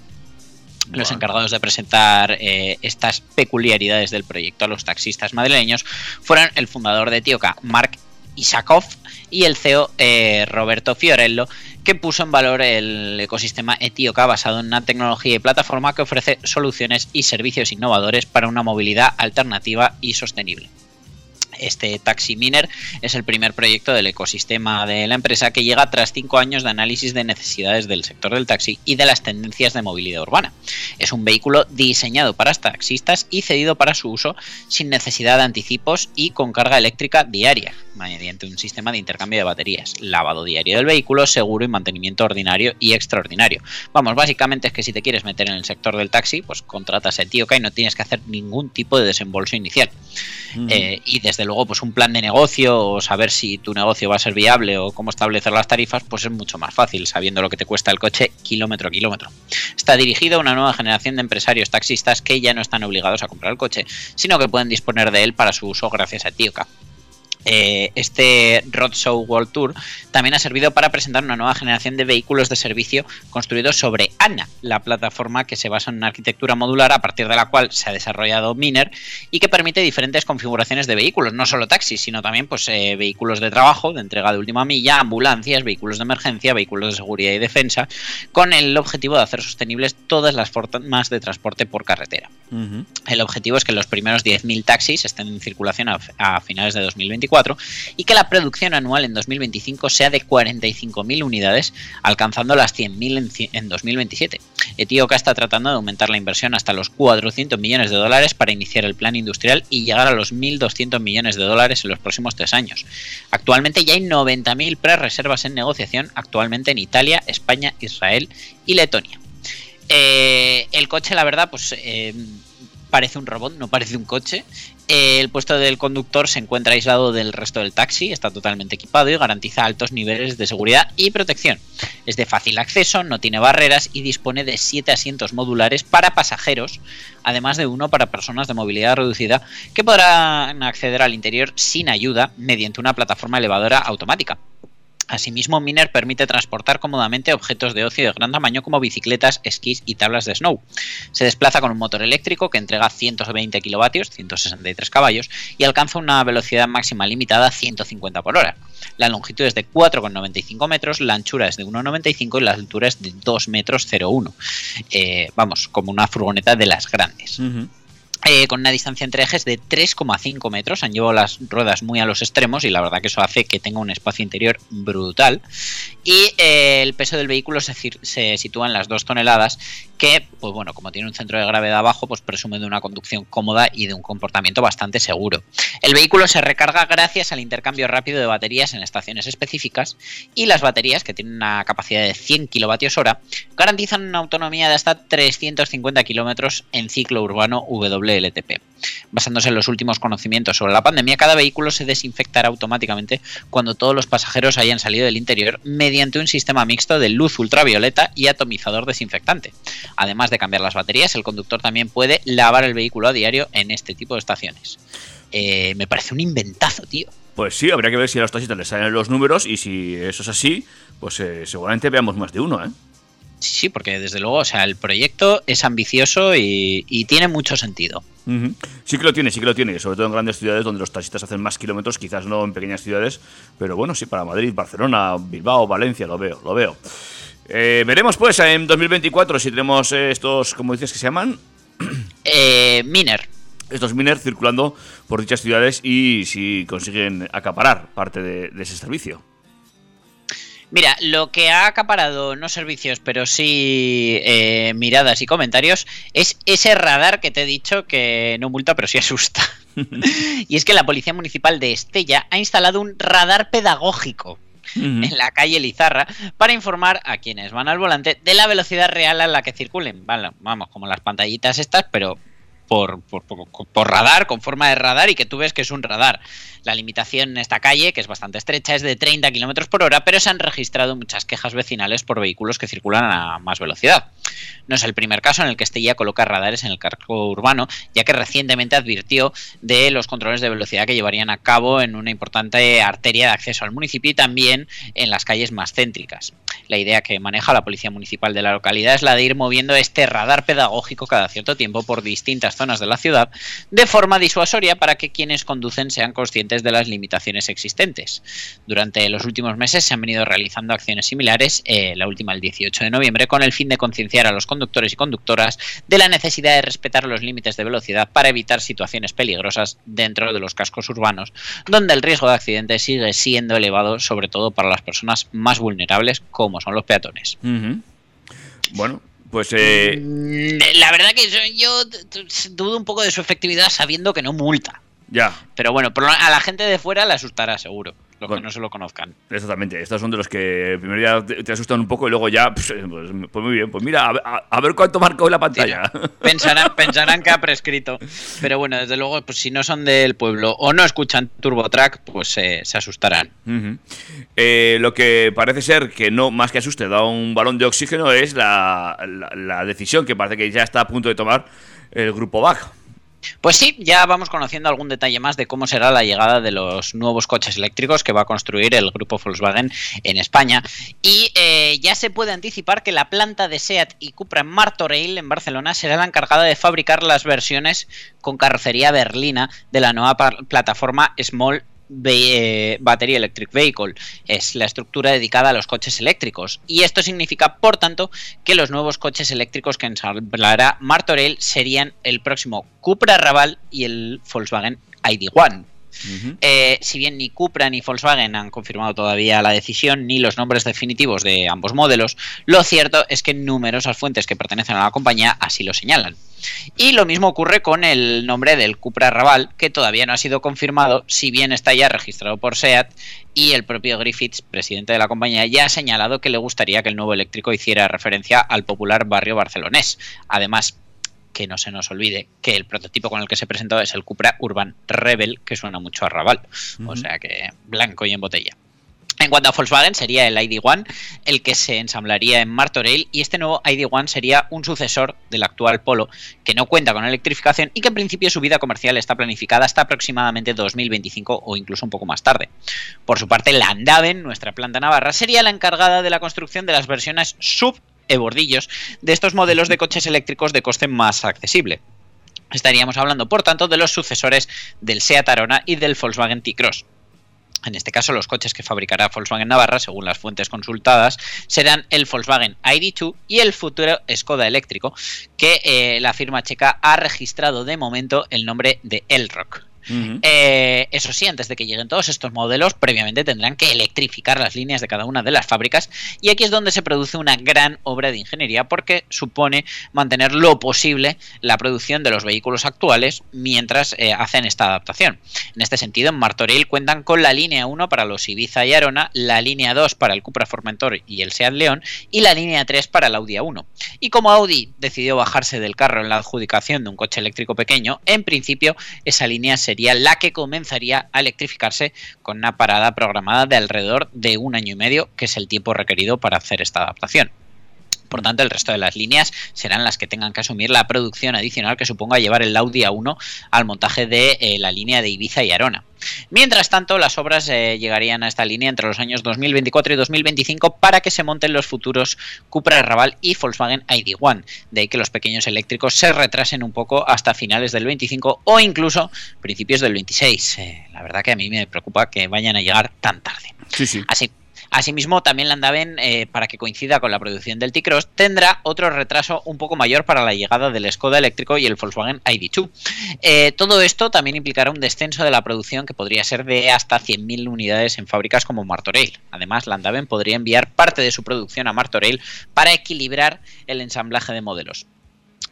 Los Bueno. encargados de presentar eh, estas peculiaridades del proyecto a los taxistas madrileños fueron el fundador de Etioca, Mark Isakov, y el CEO eh, Roberto Fiorello, que puso en valor el ecosistema Etioca basado en una tecnología y plataforma que ofrece soluciones y servicios innovadores para una movilidad alternativa y sostenible. Este Taxi Miner es el primer proyecto del ecosistema de la empresa que llega tras cinco años de análisis de necesidades del sector del taxi y de las tendencias de movilidad urbana. Es un vehículo diseñado para taxistas y cedido para su uso sin necesidad de anticipos y con carga eléctrica diaria, mediante un sistema de intercambio de baterías, lavado diario del vehículo, seguro y mantenimiento ordinario y extraordinario. Vamos, básicamente es que si te quieres meter en el sector del taxi, pues contratas a Etioca y no tienes que hacer ningún tipo de desembolso inicial. Eh, y desde luego, pues un plan de negocio o saber si tu negocio va a ser viable o cómo establecer las tarifas, pues es mucho más fácil sabiendo lo que te cuesta el coche kilómetro a kilómetro. Está dirigido a una nueva generación de empresarios taxistas que ya no están obligados a comprar el coche, sino que pueden disponer de él para su uso gracias a Etioca. Eh, este Roadshow World Tour también ha servido para presentar una nueva generación de vehículos de servicio construidos sobre ANA, la plataforma que se basa en una arquitectura modular a partir de la cual se ha desarrollado Miner y que permite diferentes configuraciones de vehículos, no solo taxis, sino también pues, eh, vehículos de trabajo, de entrega de última milla, ambulancias, vehículos de emergencia, vehículos de seguridad y defensa, con el objetivo de hacer sostenibles todas las formas de transporte por carretera. El objetivo es que los primeros 10.000 taxis estén en circulación a, a finales de 2024 y que la producción anual en 2025 sea de 45.000 unidades, alcanzando las 100.000 en, ci- en 2027. Etioca está tratando de aumentar la inversión hasta los 400 millones de dólares para iniciar el plan industrial y llegar a los 1.200 millones de dólares en los próximos tres años. Actualmente ya hay 90.000 pre-reservas en negociación, actualmente en Italia, España, Israel y Letonia. Eh, el coche, la verdad, pues eh, parece un robot, no parece un coche. El puesto del conductor se encuentra aislado del resto del taxi, está totalmente equipado y garantiza altos niveles de seguridad y protección. Es de fácil acceso, no tiene barreras y dispone de 7 asientos modulares para pasajeros, además de uno para personas de movilidad reducida que podrán acceder al interior sin ayuda mediante una plataforma elevadora automática. Asimismo, Miner permite transportar cómodamente objetos de ocio de gran tamaño como bicicletas, esquís y tablas de snow. Se desplaza con un motor eléctrico que entrega 120 kilovatios, 163 caballos, y alcanza una velocidad máxima limitada a 150 por hora. La longitud es de 4,95 metros, la anchura es de 1,95 y la altura es de 2 metros 0,1. Eh, vamos, como una furgoneta de las grandes. Eh, con una distancia entre ejes de 3,5 metros. Han llevado las ruedas muy a los extremos y la verdad que eso hace que tenga un espacio interior brutal. Y eh, el peso del vehículo se, se sitúa en las 2 toneladas, que, pues bueno, como tiene un centro de gravedad bajo, pues presume de una conducción cómoda y de un comportamiento bastante seguro. El vehículo se recarga gracias al intercambio rápido de baterías en estaciones específicas y las baterías, que tienen una capacidad de 100 kilovatios hora, garantizan una autonomía de hasta 350 kilómetros en ciclo urbano WLTP. Basándose en los últimos conocimientos sobre la pandemia, cada vehículo se desinfectará automáticamente cuando todos los pasajeros hayan salido del interior mediante un sistema mixto de luz ultravioleta y atomizador desinfectante. Además de cambiar las baterías, el conductor también puede lavar el vehículo a diario en este tipo de estaciones. Eh, me parece un inventazo, tío. Pues sí, habría que ver si a los taxistas les salen los números y si eso es así, pues eh, seguramente veamos más de uno, ¿eh? Sí, sí, porque desde luego, o sea, el proyecto es ambicioso y, y tiene mucho sentido. Sí que lo tiene, sí que lo tiene, sobre todo en grandes ciudades donde los taxistas hacen más kilómetros, quizás no en pequeñas ciudades, pero bueno, sí, para Madrid, Barcelona, Bilbao, Valencia, lo veo, lo veo. Eh, veremos pues en 2024 si tenemos eh, estos, como dices que se llaman, Eh, Miner, estos miners circulando por dichas ciudades y si consiguen acaparar parte de, de ese servicio. Mira, lo que ha acaparado no servicios, pero sí eh, miradas y comentarios, es ese radar que te he dicho que no multa, pero sí asusta. y es que la Policía Municipal de Estella ha instalado un radar pedagógico en la calle Lizarra para informar a quienes van al volante de la velocidad real a la que circulen. Vale, vamos, como las pantallitas estas, pero por, por, por- radar, con forma de radar y que tú ves que es un radar. La limitación en esta calle, que es bastante estrecha, es de 30 kilómetros por hora, pero se han registrado muchas quejas vecinales por vehículos que circulan a más velocidad. No es el primer caso en el que Estella coloca radares en el casco urbano, ya que recientemente advirtió de los controles de velocidad que llevarían a cabo en una importante arteria de acceso al municipio y también en las calles más céntricas. La idea que maneja la Policía Municipal de la localidad es la de ir moviendo este radar pedagógico cada cierto tiempo por distintas zonas de la ciudad de forma disuasoria para que quienes conducen sean conscientes de las limitaciones existentes. Durante los últimos meses se han venido realizando acciones similares, eh, la última el 18 de noviembre, con el fin de concienciar a los conductores y conductoras de la necesidad de respetar los límites de velocidad para evitar situaciones peligrosas dentro de los cascos urbanos, donde el riesgo de accidente sigue siendo elevado, sobre todo para las personas más vulnerables, como son los peatones. Bueno, pues eh, Mm, La verdad que yo, yo dudo un poco de su efectividad sabiendo que no multa. ya, Pero bueno, a la gente de fuera le asustará seguro, los Bueno. que no se lo conozcan. Exactamente, estos son de los que primero ya te, te asustan un poco y luego ya, pues, eh, pues, pues muy bien, pues mira, a, a- a ver cuánto marca hoy la pantalla. Pensarán, pensarán que ha prescrito. Pero bueno, desde luego, pues si no son del pueblo o no escuchan TurboTrack, pues eh, se asustarán. Eh, lo que parece ser que no, más que asuste, da un balón de oxígeno es la, la- la decisión que parece que ya está a punto de tomar el grupo BAC. Pues sí, ya vamos conociendo algún detalle más de cómo será la llegada de los nuevos coches eléctricos que va a construir el grupo Volkswagen en España. Y eh, ya se puede anticipar que la planta de SEAT y Cupra en Martorell, en Barcelona, será la encargada de fabricar las versiones con carrocería berlina de la nueva plataforma Small Ve- eh, Battery Electric Vehicle. Es la estructura dedicada a los coches eléctricos. Y esto significa, por tanto, que los nuevos coches eléctricos que ensamblará Martorell serían el próximo Cupra Raval y el Volkswagen ID1. Eh, si bien ni Cupra ni Volkswagen han confirmado todavía la decisión ni los nombres definitivos de ambos modelos, lo cierto es que numerosas fuentes que pertenecen a la compañía así lo señalan. Y lo mismo ocurre con el nombre del Cupra Raval, que todavía no ha sido confirmado, si bien está ya registrado por SEAT y el propio Griffiths, presidente de la compañía, ya ha señalado que le gustaría que el nuevo eléctrico hiciera referencia al popular barrio barcelonés. Además, que no se nos olvide que el prototipo con el que se presentó es el Cupra Urban Rebel, que suena mucho a Raval. O sea que blanco y en botella. En cuanto a Volkswagen, sería el ID1 el que se ensamblaría en Martorell y este nuevo ID1 sería un sucesor del actual Polo que no cuenta con electrificación y que en principio su vida comercial está planificada hasta aproximadamente 2025 o incluso un poco más tarde. Por su parte, la Andaven, nuestra planta navarra, sería la encargada de la construcción de las versiones sub e bordillos de estos modelos de coches eléctricos de coste más accesible. Estaríamos hablando, por tanto, de los sucesores del Seat Arona y del Volkswagen T-Cross. En este caso, los coches que fabricará Volkswagen Navarra, según las fuentes consultadas, serán el Volkswagen ID2 y el futuro Skoda eléctrico, que eh, la firma checa ha registrado de momento el nombre de Elrock. Eh, eso sí, antes de que lleguen todos estos modelos, previamente tendrán que electrificar las líneas de cada una de las fábricas y aquí es donde se produce una gran obra de ingeniería porque supone mantener lo posible la producción de los vehículos actuales mientras eh, hacen esta adaptación. En este sentido, en Martorell cuentan con la línea 1 para los Ibiza y Arona, la línea 2 para el Cupra Formentor y el Seat León y la línea 3 para el Audi A1. Y como Audi decidió bajarse del carro en la adjudicación de un coche eléctrico pequeño, en principio esa línea sería la que comenzaría a electrificarse con una parada programada de alrededor de un año y medio, que es el tiempo requerido para hacer esta adaptación. Por tanto, el resto de las líneas serán las que tengan que asumir la producción adicional que suponga llevar el Audi A1 al montaje de eh, la línea de Ibiza y Arona. Mientras tanto, las obras eh, llegarían a esta línea entre los años 2024 y 2025 para que se monten los futuros Cupra Raval y Volkswagen ID1. De ahí que los pequeños eléctricos se retrasen un poco hasta finales del 25 o incluso principios del 26. Eh, la verdad que a mí me preocupa que vayan a llegar tan tarde. Sí, sí. Así, Asimismo, también la Andaven, eh, para que coincida con la producción del T-Cross, tendrá otro retraso un poco mayor para la llegada del Skoda eléctrico y el Volkswagen ID2. Eh, todo esto también implicará un descenso de la producción que podría ser de hasta 100.000 unidades en fábricas como Martorell. Además, la Andaven podría enviar parte de su producción a Martorell para equilibrar el ensamblaje de modelos.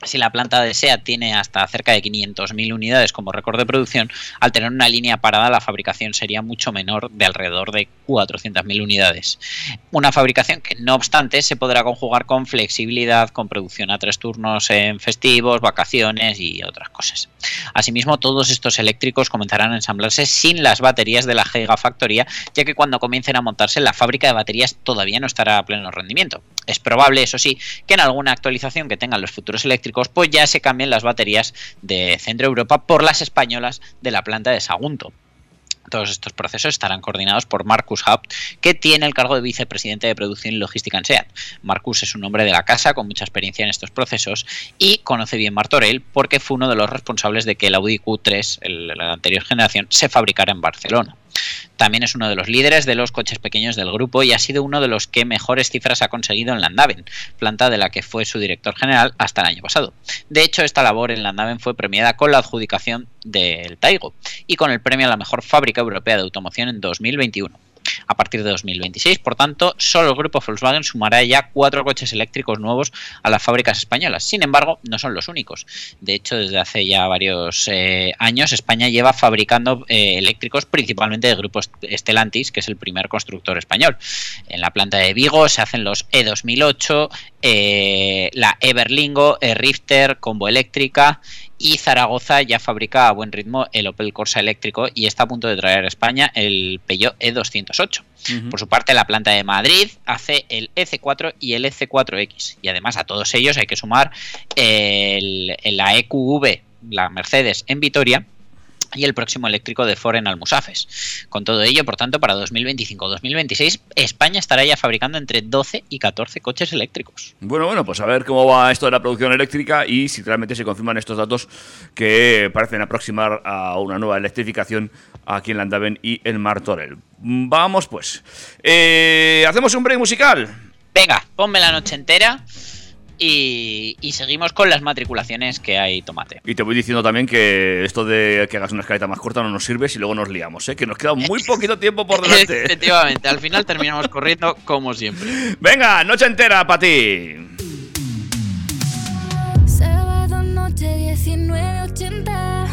Si la planta de SEAT tiene hasta cerca de 500.000 unidades como récord de producción, al tener una línea parada la fabricación sería mucho menor de alrededor de 400.000 unidades. Una fabricación que no obstante se podrá conjugar con flexibilidad, con producción a tres turnos en festivos, vacaciones y otras cosas. Asimismo, todos estos eléctricos comenzarán a ensamblarse sin las baterías de la Gigafactoría, ya que cuando comiencen a montarse la fábrica de baterías todavía no estará a pleno rendimiento. Es probable, eso sí, que en alguna actualización que tengan los futuros eléctricos pues ya se cambien las baterías de Centro Europa por las españolas de la planta de Sagunto. Todos estos procesos estarán coordinados por Marcus Haupt, que tiene el cargo de vicepresidente de producción y logística en SEAT. Marcus es un hombre de la casa con mucha experiencia en estos procesos y conoce bien Martorell porque fue uno de los responsables de que el Audi Q3, el- la anterior generación, se fabricara en Barcelona. También es uno de los líderes de los coches pequeños del grupo y ha sido uno de los que mejores cifras ha conseguido en Landaven, planta de la que fue su director general hasta el año pasado. De hecho, esta labor en Landaven fue premiada con la adjudicación del Taigo y con el premio a la mejor fábrica europea de automoción en 2021. A partir de 2026, por tanto, solo el grupo Volkswagen sumará ya cuatro coches eléctricos nuevos a las fábricas españolas. Sin embargo, no son los únicos. De hecho, desde hace ya varios eh, años, España lleva fabricando eh, eléctricos principalmente de grupo Stellantis, que es el primer constructor español. En la planta de Vigo se hacen los E2008, eh, la Everlingo, E-Rifter, Combo Eléctrica y Zaragoza ya fabrica a buen ritmo el Opel Corsa eléctrico y está a punto de traer a España el Peugeot E208. Por su parte, la planta de Madrid hace el EC4 y el EC4X. Y además a todos ellos hay que sumar el, la EQV, la Mercedes en Vitoria, y el próximo eléctrico de Ford en Almusafes. Con todo ello, por tanto, para 2025-2026, España estará ya fabricando entre 12 y 14 coches eléctricos. Bueno, bueno, pues a ver cómo va esto de la producción eléctrica y si realmente se confirman estos datos que parecen aproximar a una nueva electrificación aquí en Landaven y en Martorell. Vamos pues. Eh, ¿Hacemos un break musical? Venga, ponme la noche entera y, y seguimos con las matriculaciones que hay tomate. Y te voy diciendo también que esto de que hagas una escaleta más corta no nos sirve si luego nos liamos, ¿eh? que nos queda muy poquito tiempo por delante. Efectivamente, al final terminamos corriendo como siempre. Venga, noche entera para ti. Sábado noche 19.80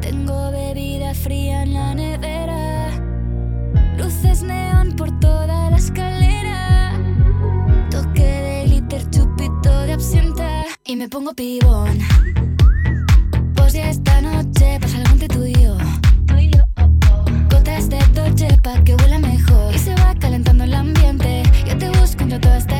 Tengo bebida fría en la nevera Luces neón por toda la escalera Y me pongo pibón. Pues ya esta noche pasa algo entre tú y yo. Gotas de Dolce pa' que huela mejor. Y se va calentando el ambiente. Yo te busco entre toda esta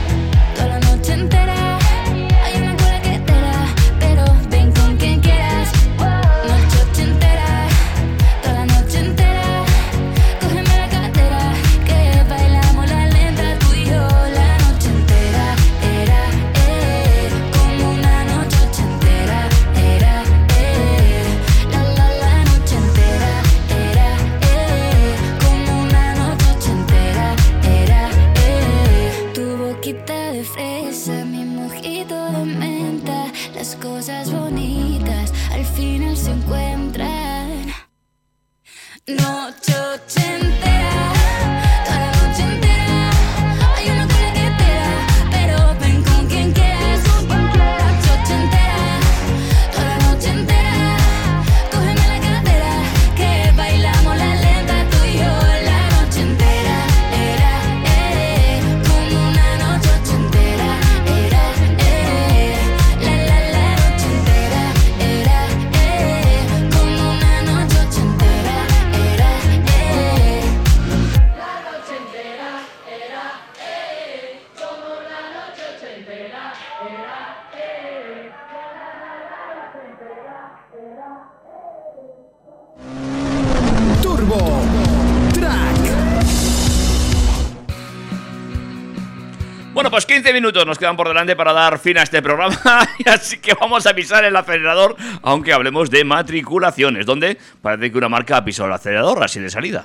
15 minutos nos quedan por delante para dar fin a este programa. y así que vamos a pisar el acelerador, aunque hablemos de matriculaciones, donde parece que una marca pisado el acelerador así de salida.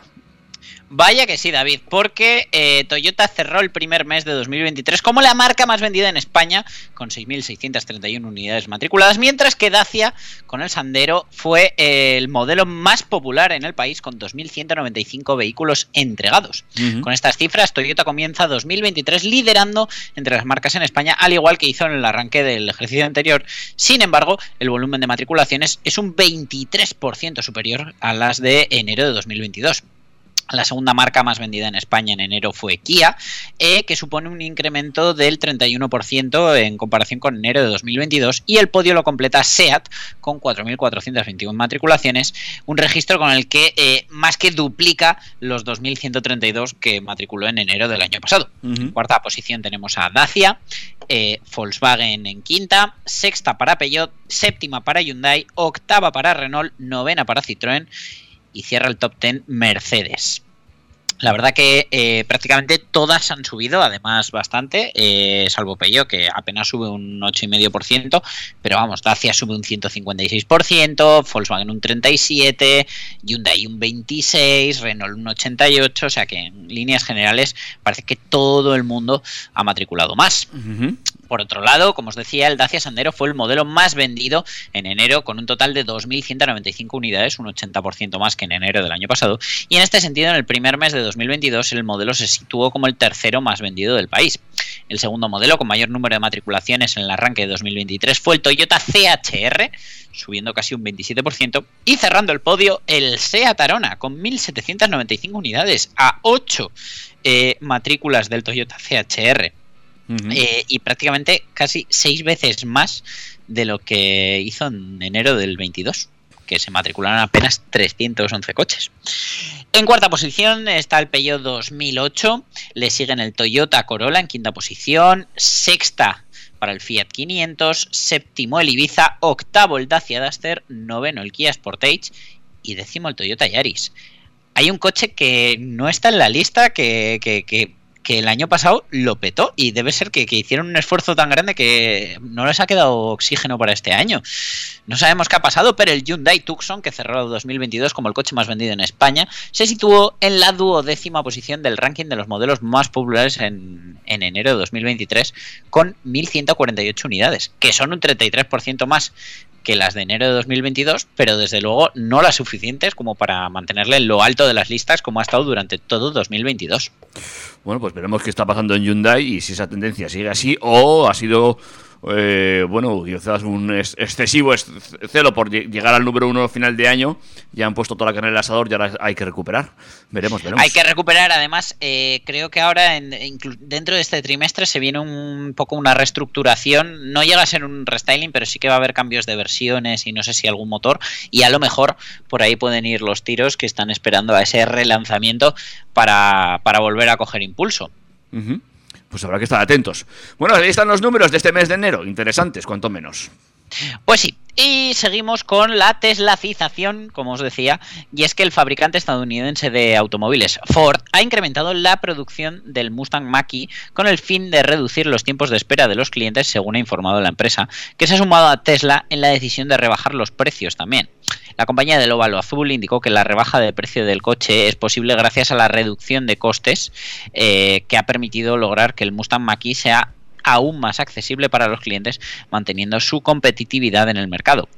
Vaya que sí, David, porque eh, Toyota cerró el primer mes de 2023 como la marca más vendida en España, con 6.631 unidades matriculadas, mientras que Dacia, con el Sandero, fue eh, el modelo más popular en el país, con 2.195 vehículos entregados. Con estas cifras, Toyota comienza 2023 liderando entre las marcas en España, al igual que hizo en el arranque del ejercicio anterior. Sin embargo, el volumen de matriculaciones es un 23% superior a las de enero de 2022. La segunda marca más vendida en España en enero fue Kia, eh, que supone un incremento del 31% en comparación con enero de 2022 y el podio lo completa SEAT con 4.421 matriculaciones, un registro con el que eh, más que duplica los 2.132 que matriculó en enero del año pasado. En cuarta posición tenemos a Dacia, eh, Volkswagen en quinta, sexta para Peugeot, séptima para Hyundai, octava para Renault, novena para Citroën y cierra el top 10 Mercedes. La verdad que eh, prácticamente todas han subido, además bastante, eh, salvo Peugeot que apenas sube un 8,5%, pero vamos, Dacia sube un 156%, Volkswagen un 37%, Hyundai un 26%, Renault un 88%, o sea que en líneas generales parece que todo el mundo ha matriculado más. Por otro lado, como os decía, el Dacia Sandero fue el modelo más vendido en enero con un total de 2.195 unidades, un 80% más que en enero del año pasado. Y en este sentido, en el primer mes de 2022, el modelo se situó como el tercero más vendido del país. El segundo modelo con mayor número de matriculaciones en el arranque de 2023 fue el Toyota CHR, subiendo casi un 27%. Y cerrando el podio, el Seat Arona, con 1.795 unidades a 8 eh, matrículas del Toyota CHR. Eh, y prácticamente casi seis veces más de lo que hizo en enero del 22, que se matricularon apenas 311 coches. En cuarta posición está el Peugeot 2008, le siguen el Toyota Corolla en quinta posición, sexta para el Fiat 500, séptimo el Ibiza, octavo el Dacia Duster, noveno el Kia Sportage y décimo el Toyota Yaris. Hay un coche que no está en la lista que, que, que que el año pasado lo petó y debe ser que, que, hicieron un esfuerzo tan grande que no les ha quedado oxígeno para este año. No sabemos qué ha pasado, pero el Hyundai Tucson, que cerró el 2022 como el coche más vendido en España, se situó en la duodécima posición del ranking de los modelos más populares en, en enero de 2023 con 1.148 unidades, que son un 33% más que las de enero de 2022, pero desde luego no las suficientes como para mantenerle en lo alto de las listas como ha estado durante todo 2022. Bueno, pues veremos qué está pasando en Hyundai y si esa tendencia sigue así o ha sido eh, bueno, quizás un excesivo celo por llegar al número uno final de año. Ya han puesto toda la carne en el asador y ahora hay que recuperar. Veremos, veremos. Hay que recuperar. Además, eh, creo que ahora en, dentro de este trimestre se viene un poco una reestructuración. No llega a ser un restyling, pero sí que va a haber cambios de versiones y no sé si algún motor. Y a lo mejor por ahí pueden ir los tiros que están esperando a ese relanzamiento para, para volver a coger impulso. Uh -huh pues habrá que estar atentos. Bueno, ahí están los números de este mes de enero, interesantes, cuanto menos. Pues sí, y seguimos con la teslacización, como os decía, y es que el fabricante estadounidense de automóviles Ford ha incrementado la producción del Mustang Mach-E con el fin de reducir los tiempos de espera de los clientes, según ha informado la empresa, que se ha sumado a Tesla en la decisión de rebajar los precios también. La compañía del óvalo azul indicó que la rebaja de precio del coche es posible gracias a la reducción de costes eh, que ha permitido lograr que el Mustang Mach-E sea aún más accesible para los clientes, manteniendo su competitividad en el mercado.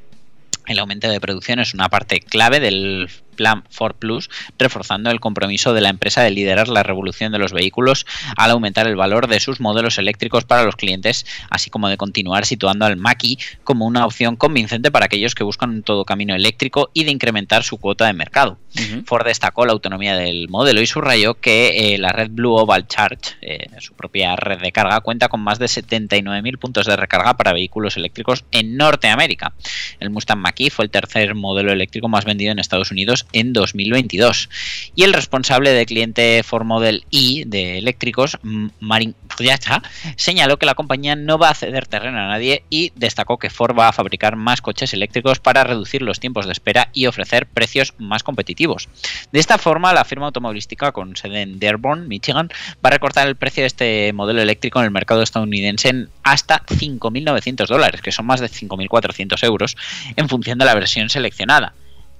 El aumento de producción es una parte clave del plan Ford Plus, reforzando el compromiso de la empresa de liderar la revolución de los vehículos al aumentar el valor de sus modelos eléctricos para los clientes, así como de continuar situando al Mach-E como una opción convincente para aquellos que buscan un todo camino eléctrico y de incrementar su cuota de mercado. Uh -huh. Ford destacó la autonomía del modelo y subrayó que eh, la red Blue Oval Charge, eh, su propia red de carga, cuenta con más de 79.000 puntos de recarga para vehículos eléctricos en Norteamérica. El Mustang Mach-E fue el tercer modelo eléctrico más vendido en Estados Unidos en 2022. Y el responsable de cliente Ford Model I de eléctricos, Marin Friacha, señaló que la compañía no va a ceder terreno a nadie y destacó que Ford va a fabricar más coches eléctricos para reducir los tiempos de espera y ofrecer precios más competitivos. De esta forma, la firma automovilística con sede en Dearborn, Michigan, va a recortar el precio de este modelo eléctrico en el mercado estadounidense en hasta 5.900 dólares, que son más de 5.400 euros, en función de la versión seleccionada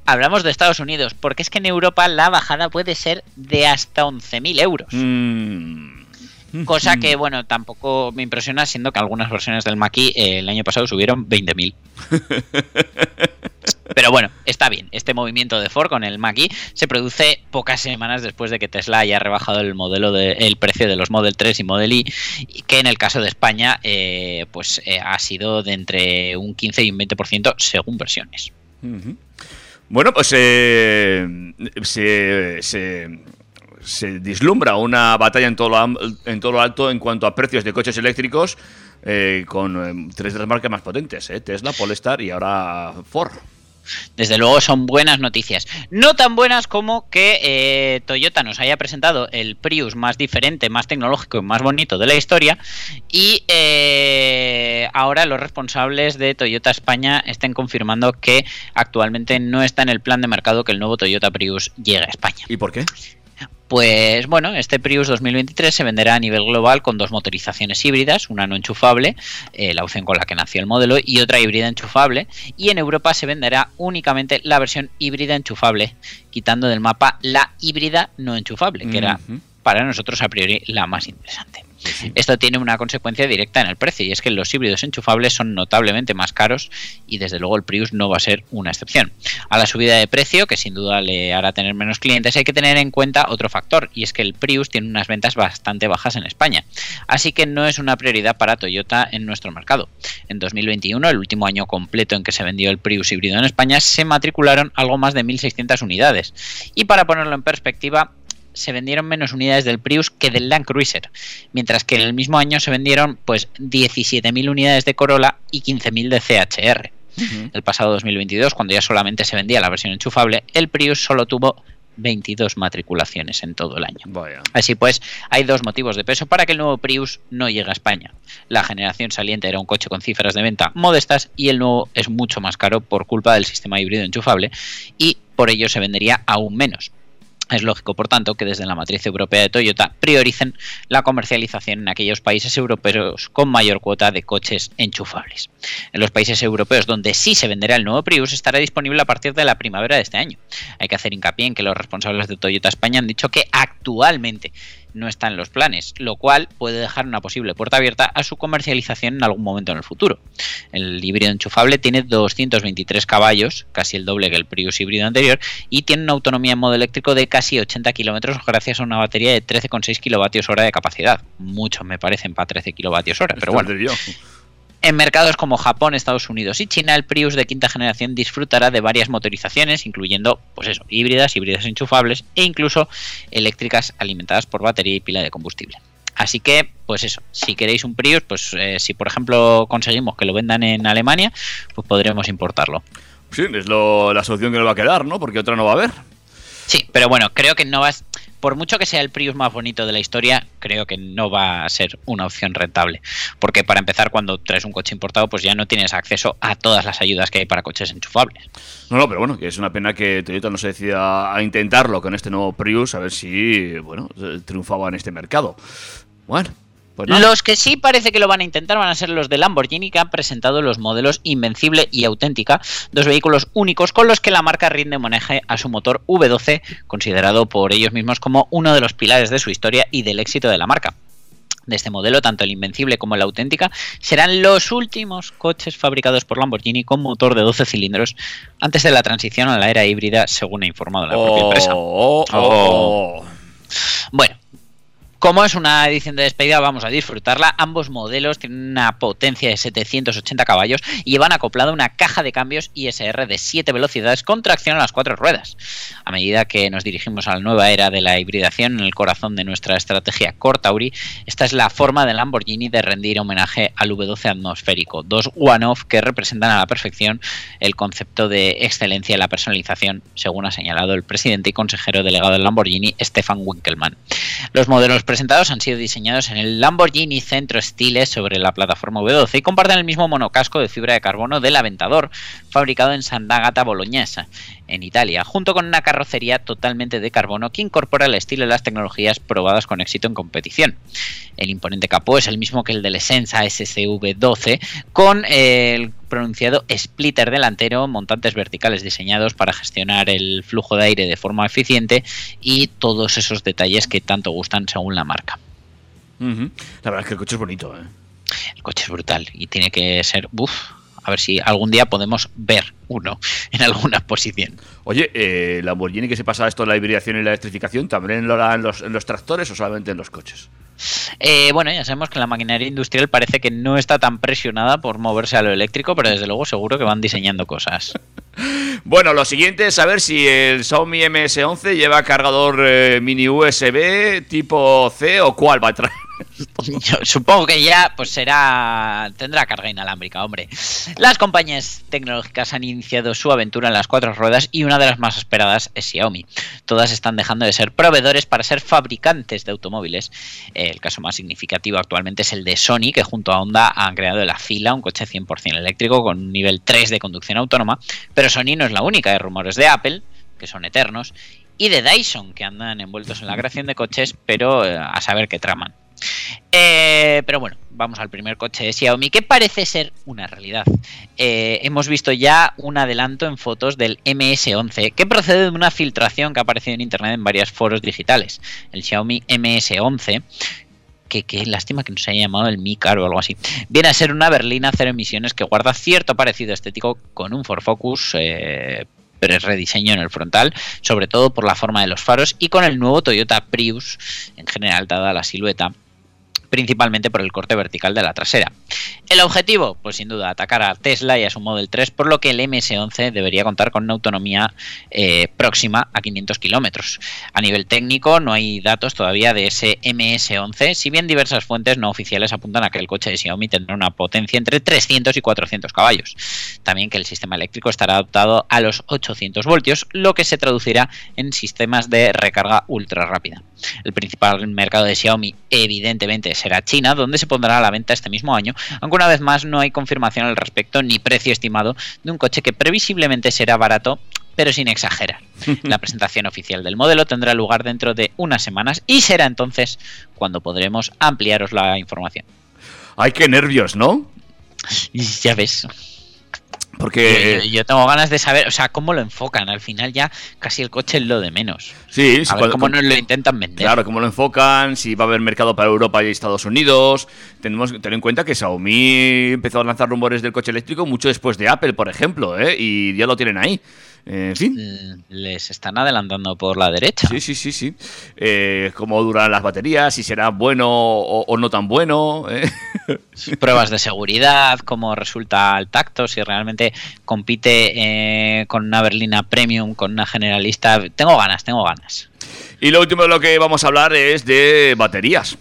hablamos de Estados Unidos, porque es que en Europa la bajada puede ser de hasta 11.000 euros. Mm. Cosa que, bueno, tampoco me impresiona, siendo que algunas versiones del Maki eh, el año pasado subieron 20.000. Pero bueno, está bien. Este movimiento de Ford con el Maki se produce pocas semanas después de que Tesla haya rebajado el modelo de, el precio de los Model 3 y Model I, que en el caso de España, eh, pues eh, ha sido de entre un 15 y un 20% según versiones. Uh -huh. Bueno, pues eh, se, se, dislumbra una batalla en todo, lo, en todo lo alto en cuanto a precios de coches eléctricos eh, con eh, tres de las marcas más potentes, Tesla, Polestar y ahora Ford. Desde luego son buenas noticias. No tan buenas como que eh, Toyota nos haya presentado el Prius más diferente, más tecnológico y más bonito de la historia. Y eh, ahora los responsables de Toyota España estén confirmando que actualmente no está en el plan de mercado que el nuevo Toyota Prius llegue a España. ¿Y por qué? Pues bueno, este Prius 2023 se venderá a nivel global con dos motorizaciones híbridas, una no enchufable, eh, la opción con la que nació el modelo, y otra híbrida enchufable. Y en Europa se venderá únicamente la versión híbrida enchufable, quitando del mapa la híbrida no enchufable, que era para nosotros a priori la más interesante. Esto tiene una consecuencia directa en el precio y es que los híbridos enchufables son notablemente más caros y desde luego el Prius no va a ser una excepción. A la subida de precio, que sin duda le hará tener menos clientes, hay que tener en cuenta otro factor y es que el Prius tiene unas ventas bastante bajas en España. Así que no es una prioridad para Toyota en nuestro mercado. En 2021, el último año completo en que se vendió el Prius híbrido en España, se matricularon algo más de 1.600 unidades. Y para ponerlo en perspectiva, se vendieron menos unidades del Prius que del Land Cruiser, mientras que en el mismo año se vendieron pues 17.000 unidades de Corolla y 15.000 de CHR. El pasado 2022, cuando ya solamente se vendía la versión enchufable, el Prius solo tuvo 22 matriculaciones en todo el año. Vaya. Así pues, hay dos motivos de peso para que el nuevo Prius no llegue a España. La generación saliente era un coche con cifras de venta modestas y el nuevo es mucho más caro por culpa del sistema híbrido enchufable y por ello se vendería aún menos. Es lógico, por tanto, que desde la matriz europea de Toyota prioricen la comercialización en aquellos países europeos con mayor cuota de coches enchufables. En los países europeos donde sí se venderá el nuevo Prius estará disponible a partir de la primavera de este año. Hay que hacer hincapié en que los responsables de Toyota España han dicho que actualmente no está en los planes, lo cual puede dejar una posible puerta abierta a su comercialización en algún momento en el futuro. El híbrido enchufable tiene 223 caballos, casi el doble que el Prius híbrido anterior, y tiene una autonomía en modo eléctrico de casi 80 kilómetros gracias a una batería de 13,6 kilovatios hora de capacidad. Mucho me parecen para 13 kilovatios hora, pero bueno. En mercados como Japón, Estados Unidos y China, el Prius de quinta generación disfrutará de varias motorizaciones, incluyendo, pues eso, híbridas, híbridas enchufables e incluso eléctricas alimentadas por batería y pila de combustible. Así que, pues eso, si queréis un Prius, pues eh, si por ejemplo conseguimos que lo vendan en Alemania, pues podremos importarlo. Sí, es lo- la solución que nos va a quedar, ¿no? Porque otra no va a haber. Sí, pero bueno, creo que no vas. Por mucho que sea el Prius más bonito de la historia, creo que no va a ser una opción rentable. Porque para empezar, cuando traes un coche importado, pues ya no tienes acceso a todas las ayudas que hay para coches enchufables. No, no, pero bueno, es una pena que Toyota no se decida a intentarlo con este nuevo Prius, a ver si, bueno, eh, triunfaba en este mercado. Bueno, pues. Los que sí parece que lo van a intentar van a ser los de Lamborghini que han presentado los modelos Invencible y Auténtica, dos vehículos únicos con los que la marca rinde homenaje a su motor V12, considerado por ellos mismos como uno de los pilares de su historia y del éxito de la marca. De este modelo, tanto el Invencible como el Auténtica serán los últimos coches fabricados por Lamborghini con motor de 12 cilindros antes de la transición a la era híbrida, según ha informado la propia empresa. Oh, oh, oh. Bueno, como es una edición de despedida, vamos a disfrutarla. Ambos modelos tienen una potencia de 780 caballos y llevan acoplada una caja de cambios ISR de 7 velocidades con tracción a las cuatro ruedas. A medida que nos dirigimos a la nueva era de la hibridación en el corazón de nuestra estrategia Cortauri, esta es la forma de Lamborghini de rendir homenaje al V12 atmosférico, dos one-off que representan a la perfección el concepto de excelencia en la personalización, según ha señalado el presidente y consejero delegado del Lamborghini, Stefan Winkelmann. Los modelos presentados han sido diseñados en el Lamborghini Centro Stile sobre la plataforma V12 y comparten el mismo monocasco de fibra de carbono del Aventador, fabricado en Sant'Agata Bolognesa, en Italia, junto con una carrocería totalmente de carbono que incorpora el estilo y las tecnologías probadas con éxito en competición. El imponente capó es el mismo que el del Essenza SCV12, con el pronunciado splitter delantero, montantes verticales diseñados para gestionar el flujo de aire de forma eficiente y todos esos detalles que tanto gustan según la marca. La verdad es que el coche es bonito, ¿eh? El coche es brutal y tiene que ser, a ver si algún día podemos ver uno en alguna posición. Oye, eh, Lamborghini que se pasa esto de la hibridación y la electrificación, ¿también lo hará en los, en los tractores o solamente en los coches? Eh, bueno, ya sabemos que la maquinaria industrial parece que no está tan presionada por moverse a lo eléctrico, pero desde luego seguro que van diseñando cosas. Bueno, lo siguiente es saber si el Xiaomi MS11 lleva cargador eh, mini USB tipo C o cuál va a traer. Supongo que ya pues será tendrá carga inalámbrica, hombre. Las compañías tecnológicas han iniciado su aventura en las cuatro ruedas y una de las más esperadas es Xiaomi. Todas están dejando de ser proveedores para ser fabricantes de automóviles. Eh, El caso más significativo actualmente es el de Sony, que junto a Honda han creado la fila, un coche 100% eléctrico con un nivel 3 de conducción autónoma. Pero Sony no es la única, hay rumores de Apple, que son eternos, y de Dyson, que andan envueltos en la creación de coches, pero eh, a saber qué traman. Eh, pero bueno, vamos al primer coche de Xiaomi, que parece ser una realidad. Eh, hemos visto ya un adelanto en fotos del MS11, que procede de una filtración que ha aparecido en internet en varios foros digitales. El Xiaomi MS11 que, que lástima que no se haya llamado el Mi Car o algo así. Viene a ser una berlina cero emisiones que guarda cierto parecido estético con un Ford Focus. Eh, pero es rediseño en el frontal, sobre todo por la forma de los faros y con el nuevo Toyota Prius, en general dada la silueta, principalmente por el corte vertical de la trasera. El objetivo, pues sin duda, atacar a Tesla y a su Model 3, por lo que el MS11 debería contar con una autonomía eh, próxima a 500 kilómetros. A nivel técnico, no hay datos todavía de ese MS11, si bien diversas fuentes no oficiales apuntan a que el coche de Xiaomi tendrá una potencia entre 300 y 400 caballos. También que el sistema eléctrico estará adaptado a los 800 voltios, lo que se traducirá en sistemas de recarga ultra rápida. El principal mercado de Xiaomi, evidentemente, será China, donde se pondrá a la venta este mismo año, aunque una vez más no hay confirmación al respecto ni precio estimado de un coche que previsiblemente será barato pero sin exagerar. La presentación oficial del modelo tendrá lugar dentro de unas semanas y será entonces cuando podremos ampliaros la información. Ay, qué nervios, ¿no? Ya ves. Porque... Yo, tengo ganas de saber, o sea, cómo lo enfocan. Al final ya casi el coche es lo de menos. Sí, sí, A ver cómo nos lo intentan vender. Claro, cómo lo enfocan, si va a haber mercado para Europa y Estados Unidos. Tenemos que tener en cuenta que Xiaomi empezó a lanzar rumores del coche eléctrico mucho después de Apple, por ejemplo, ¿eh? y ya lo tienen ahí. En fin. Mm, Les están adelantando por la derecha. Sí, sí, sí, sí. Eh, cómo duran las baterías, si será bueno o, o no tan bueno. ¿eh? Pruebas de seguridad, cómo resulta al tacto, si realmente compite eh, con una berlina premium, con una generalista. Tengo ganas, tengo ganas. Y lo último de lo que vamos a hablar es de baterías.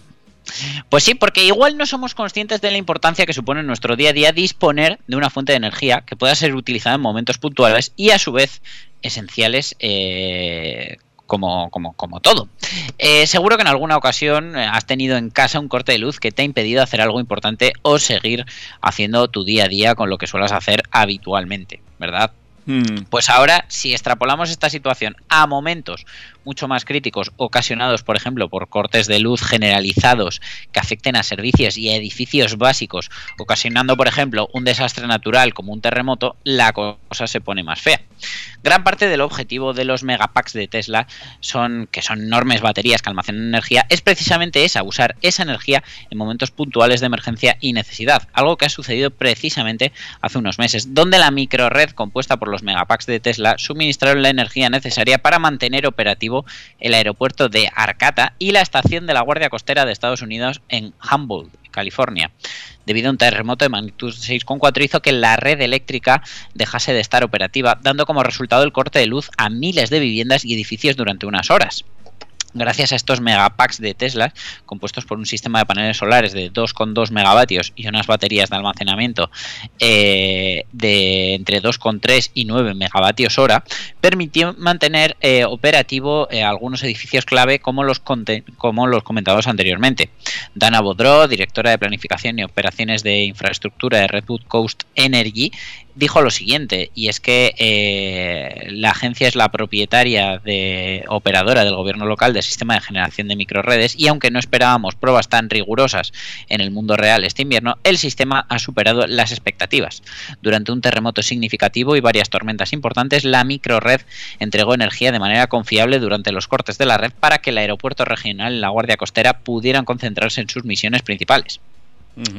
Pues sí, porque igual no somos conscientes de la importancia que supone en nuestro día a día disponer de una fuente de energía que pueda ser utilizada en momentos puntuales y a su vez esenciales eh, como, como, como todo. Eh, seguro que en alguna ocasión eh, has tenido en casa un corte de luz que te ha impedido hacer algo importante o seguir haciendo tu día a día con lo que suelas hacer habitualmente, ¿verdad? Hmm. Pues ahora, si extrapolamos esta situación a momentos mucho más críticos, ocasionados, por ejemplo, por cortes de luz generalizados que afecten a servicios y a edificios básicos, ocasionando, por ejemplo, un desastre natural como un terremoto, la cosa se pone más fea. Gran parte del objetivo de los megapacks de Tesla son que son enormes baterías que almacenan energía, es precisamente esa, usar esa energía en momentos puntuales de emergencia y necesidad, algo que ha sucedido precisamente hace unos meses, donde la microred compuesta por los megapacks de Tesla suministraron la energía necesaria para mantener operativo el aeropuerto de Arcata y la estación de la Guardia Costera de Estados Unidos en Humboldt, California. Debido a un terremoto de magnitud 6,4 hizo que la red eléctrica dejase de estar operativa, dando como resultado el corte de luz a miles de viviendas y edificios durante unas horas. Gracias a estos megapacks de Tesla, compuestos por un sistema de paneles solares de 2,2 megavatios y unas baterías de almacenamiento eh, de entre 2,3 y 9 megavatios hora, permitió mantener eh, operativo eh, algunos edificios clave como los, como los comentados anteriormente. Dana Bodro, directora de Planificación y Operaciones de Infraestructura de Redwood Coast Energy, dijo lo siguiente, y es que eh, la agencia es la propietaria de operadora del gobierno local del sistema de generación de microredes y aunque no esperábamos pruebas tan rigurosas en el mundo real este invierno, el sistema ha superado las expectativas. Durante un terremoto significativo y varias tormentas importantes, la microred entregó energía de manera confiable durante los cortes de la red para que el aeropuerto regional y la Guardia Costera pudieran concentrarse en sus misiones principales.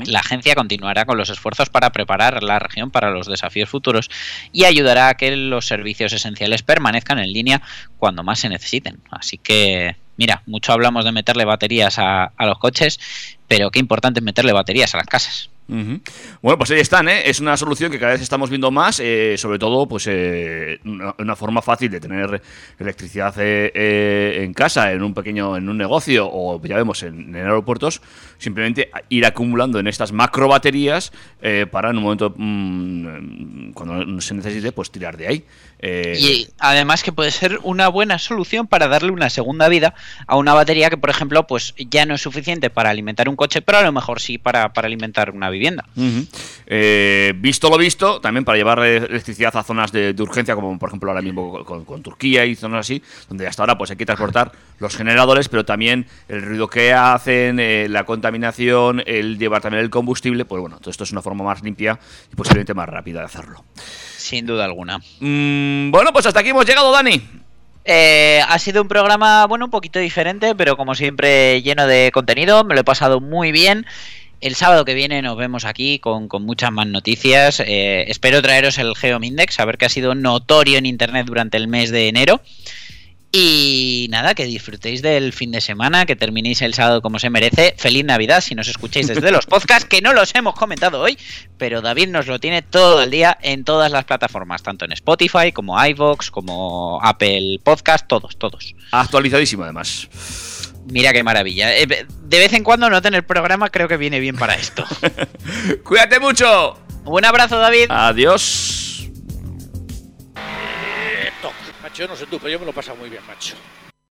La agencia continuará con los esfuerzos para preparar la región para los desafíos futuros y ayudará a que los servicios esenciales permanezcan en línea cuando más se necesiten. Así que, mira, mucho hablamos de meterle baterías a, los coches, pero qué importante es meterle baterías a las casas. Ujú. Bueno, pues ahí están, ¿eh? Es una solución que cada vez estamos viendo más, eh, sobre todo, pues eh, una, forma fácil de tener electricidad eh, en casa, en un pequeño, en un negocio o ya vemos en, aeropuertos, simplemente ir acumulando en estas macro baterías para en un momento mm, cuando se necesite, pues tirar de ahí. Y además que puede ser una buena solución para darle una segunda vida a una batería que, por ejemplo, pues ya no es suficiente para alimentar un coche, pero a lo mejor sí para, para alimentar una vivienda. Eh, visto lo visto, también para llevar electricidad a zonas de, de urgencia, como por ejemplo ahora mismo con, con Turquía y zonas así, donde hasta ahora pues hay que transportar los generadores, pero también el ruido que hacen, eh, la contaminación, el llevar también el combustible, pues bueno, todo esto es una forma más limpia y posiblemente más rápida de hacerlo. Sin duda alguna. Mm, bueno, pues hasta aquí hemos llegado, Dani. Eh, ha sido un programa, bueno, un poquito diferente, pero como siempre lleno de contenido. Me lo he pasado muy bien. El sábado que viene nos vemos aquí con, muchas más noticias. Eh, espero traeros el Geomindex, a ver que ha sido notorio en Internet durante el mes de enero. Y nada, que disfrutéis del fin de semana, que terminéis el sábado como se merece. Feliz Navidad si nos escucháis desde los podcasts, que no los hemos comentado hoy, pero David nos lo tiene todo el día en todas las plataformas, tanto en Spotify como iVoox, como Apple Podcast, todos, todos. Actualizadísimo, además. Mira qué maravilla. Eh, De vez en cuando no tener programa creo que viene bien para esto. Cuídate mucho. Un abrazo, David. Adiós. Macho, yo no sé tú, pero yo me lo he pasado muy bien, macho.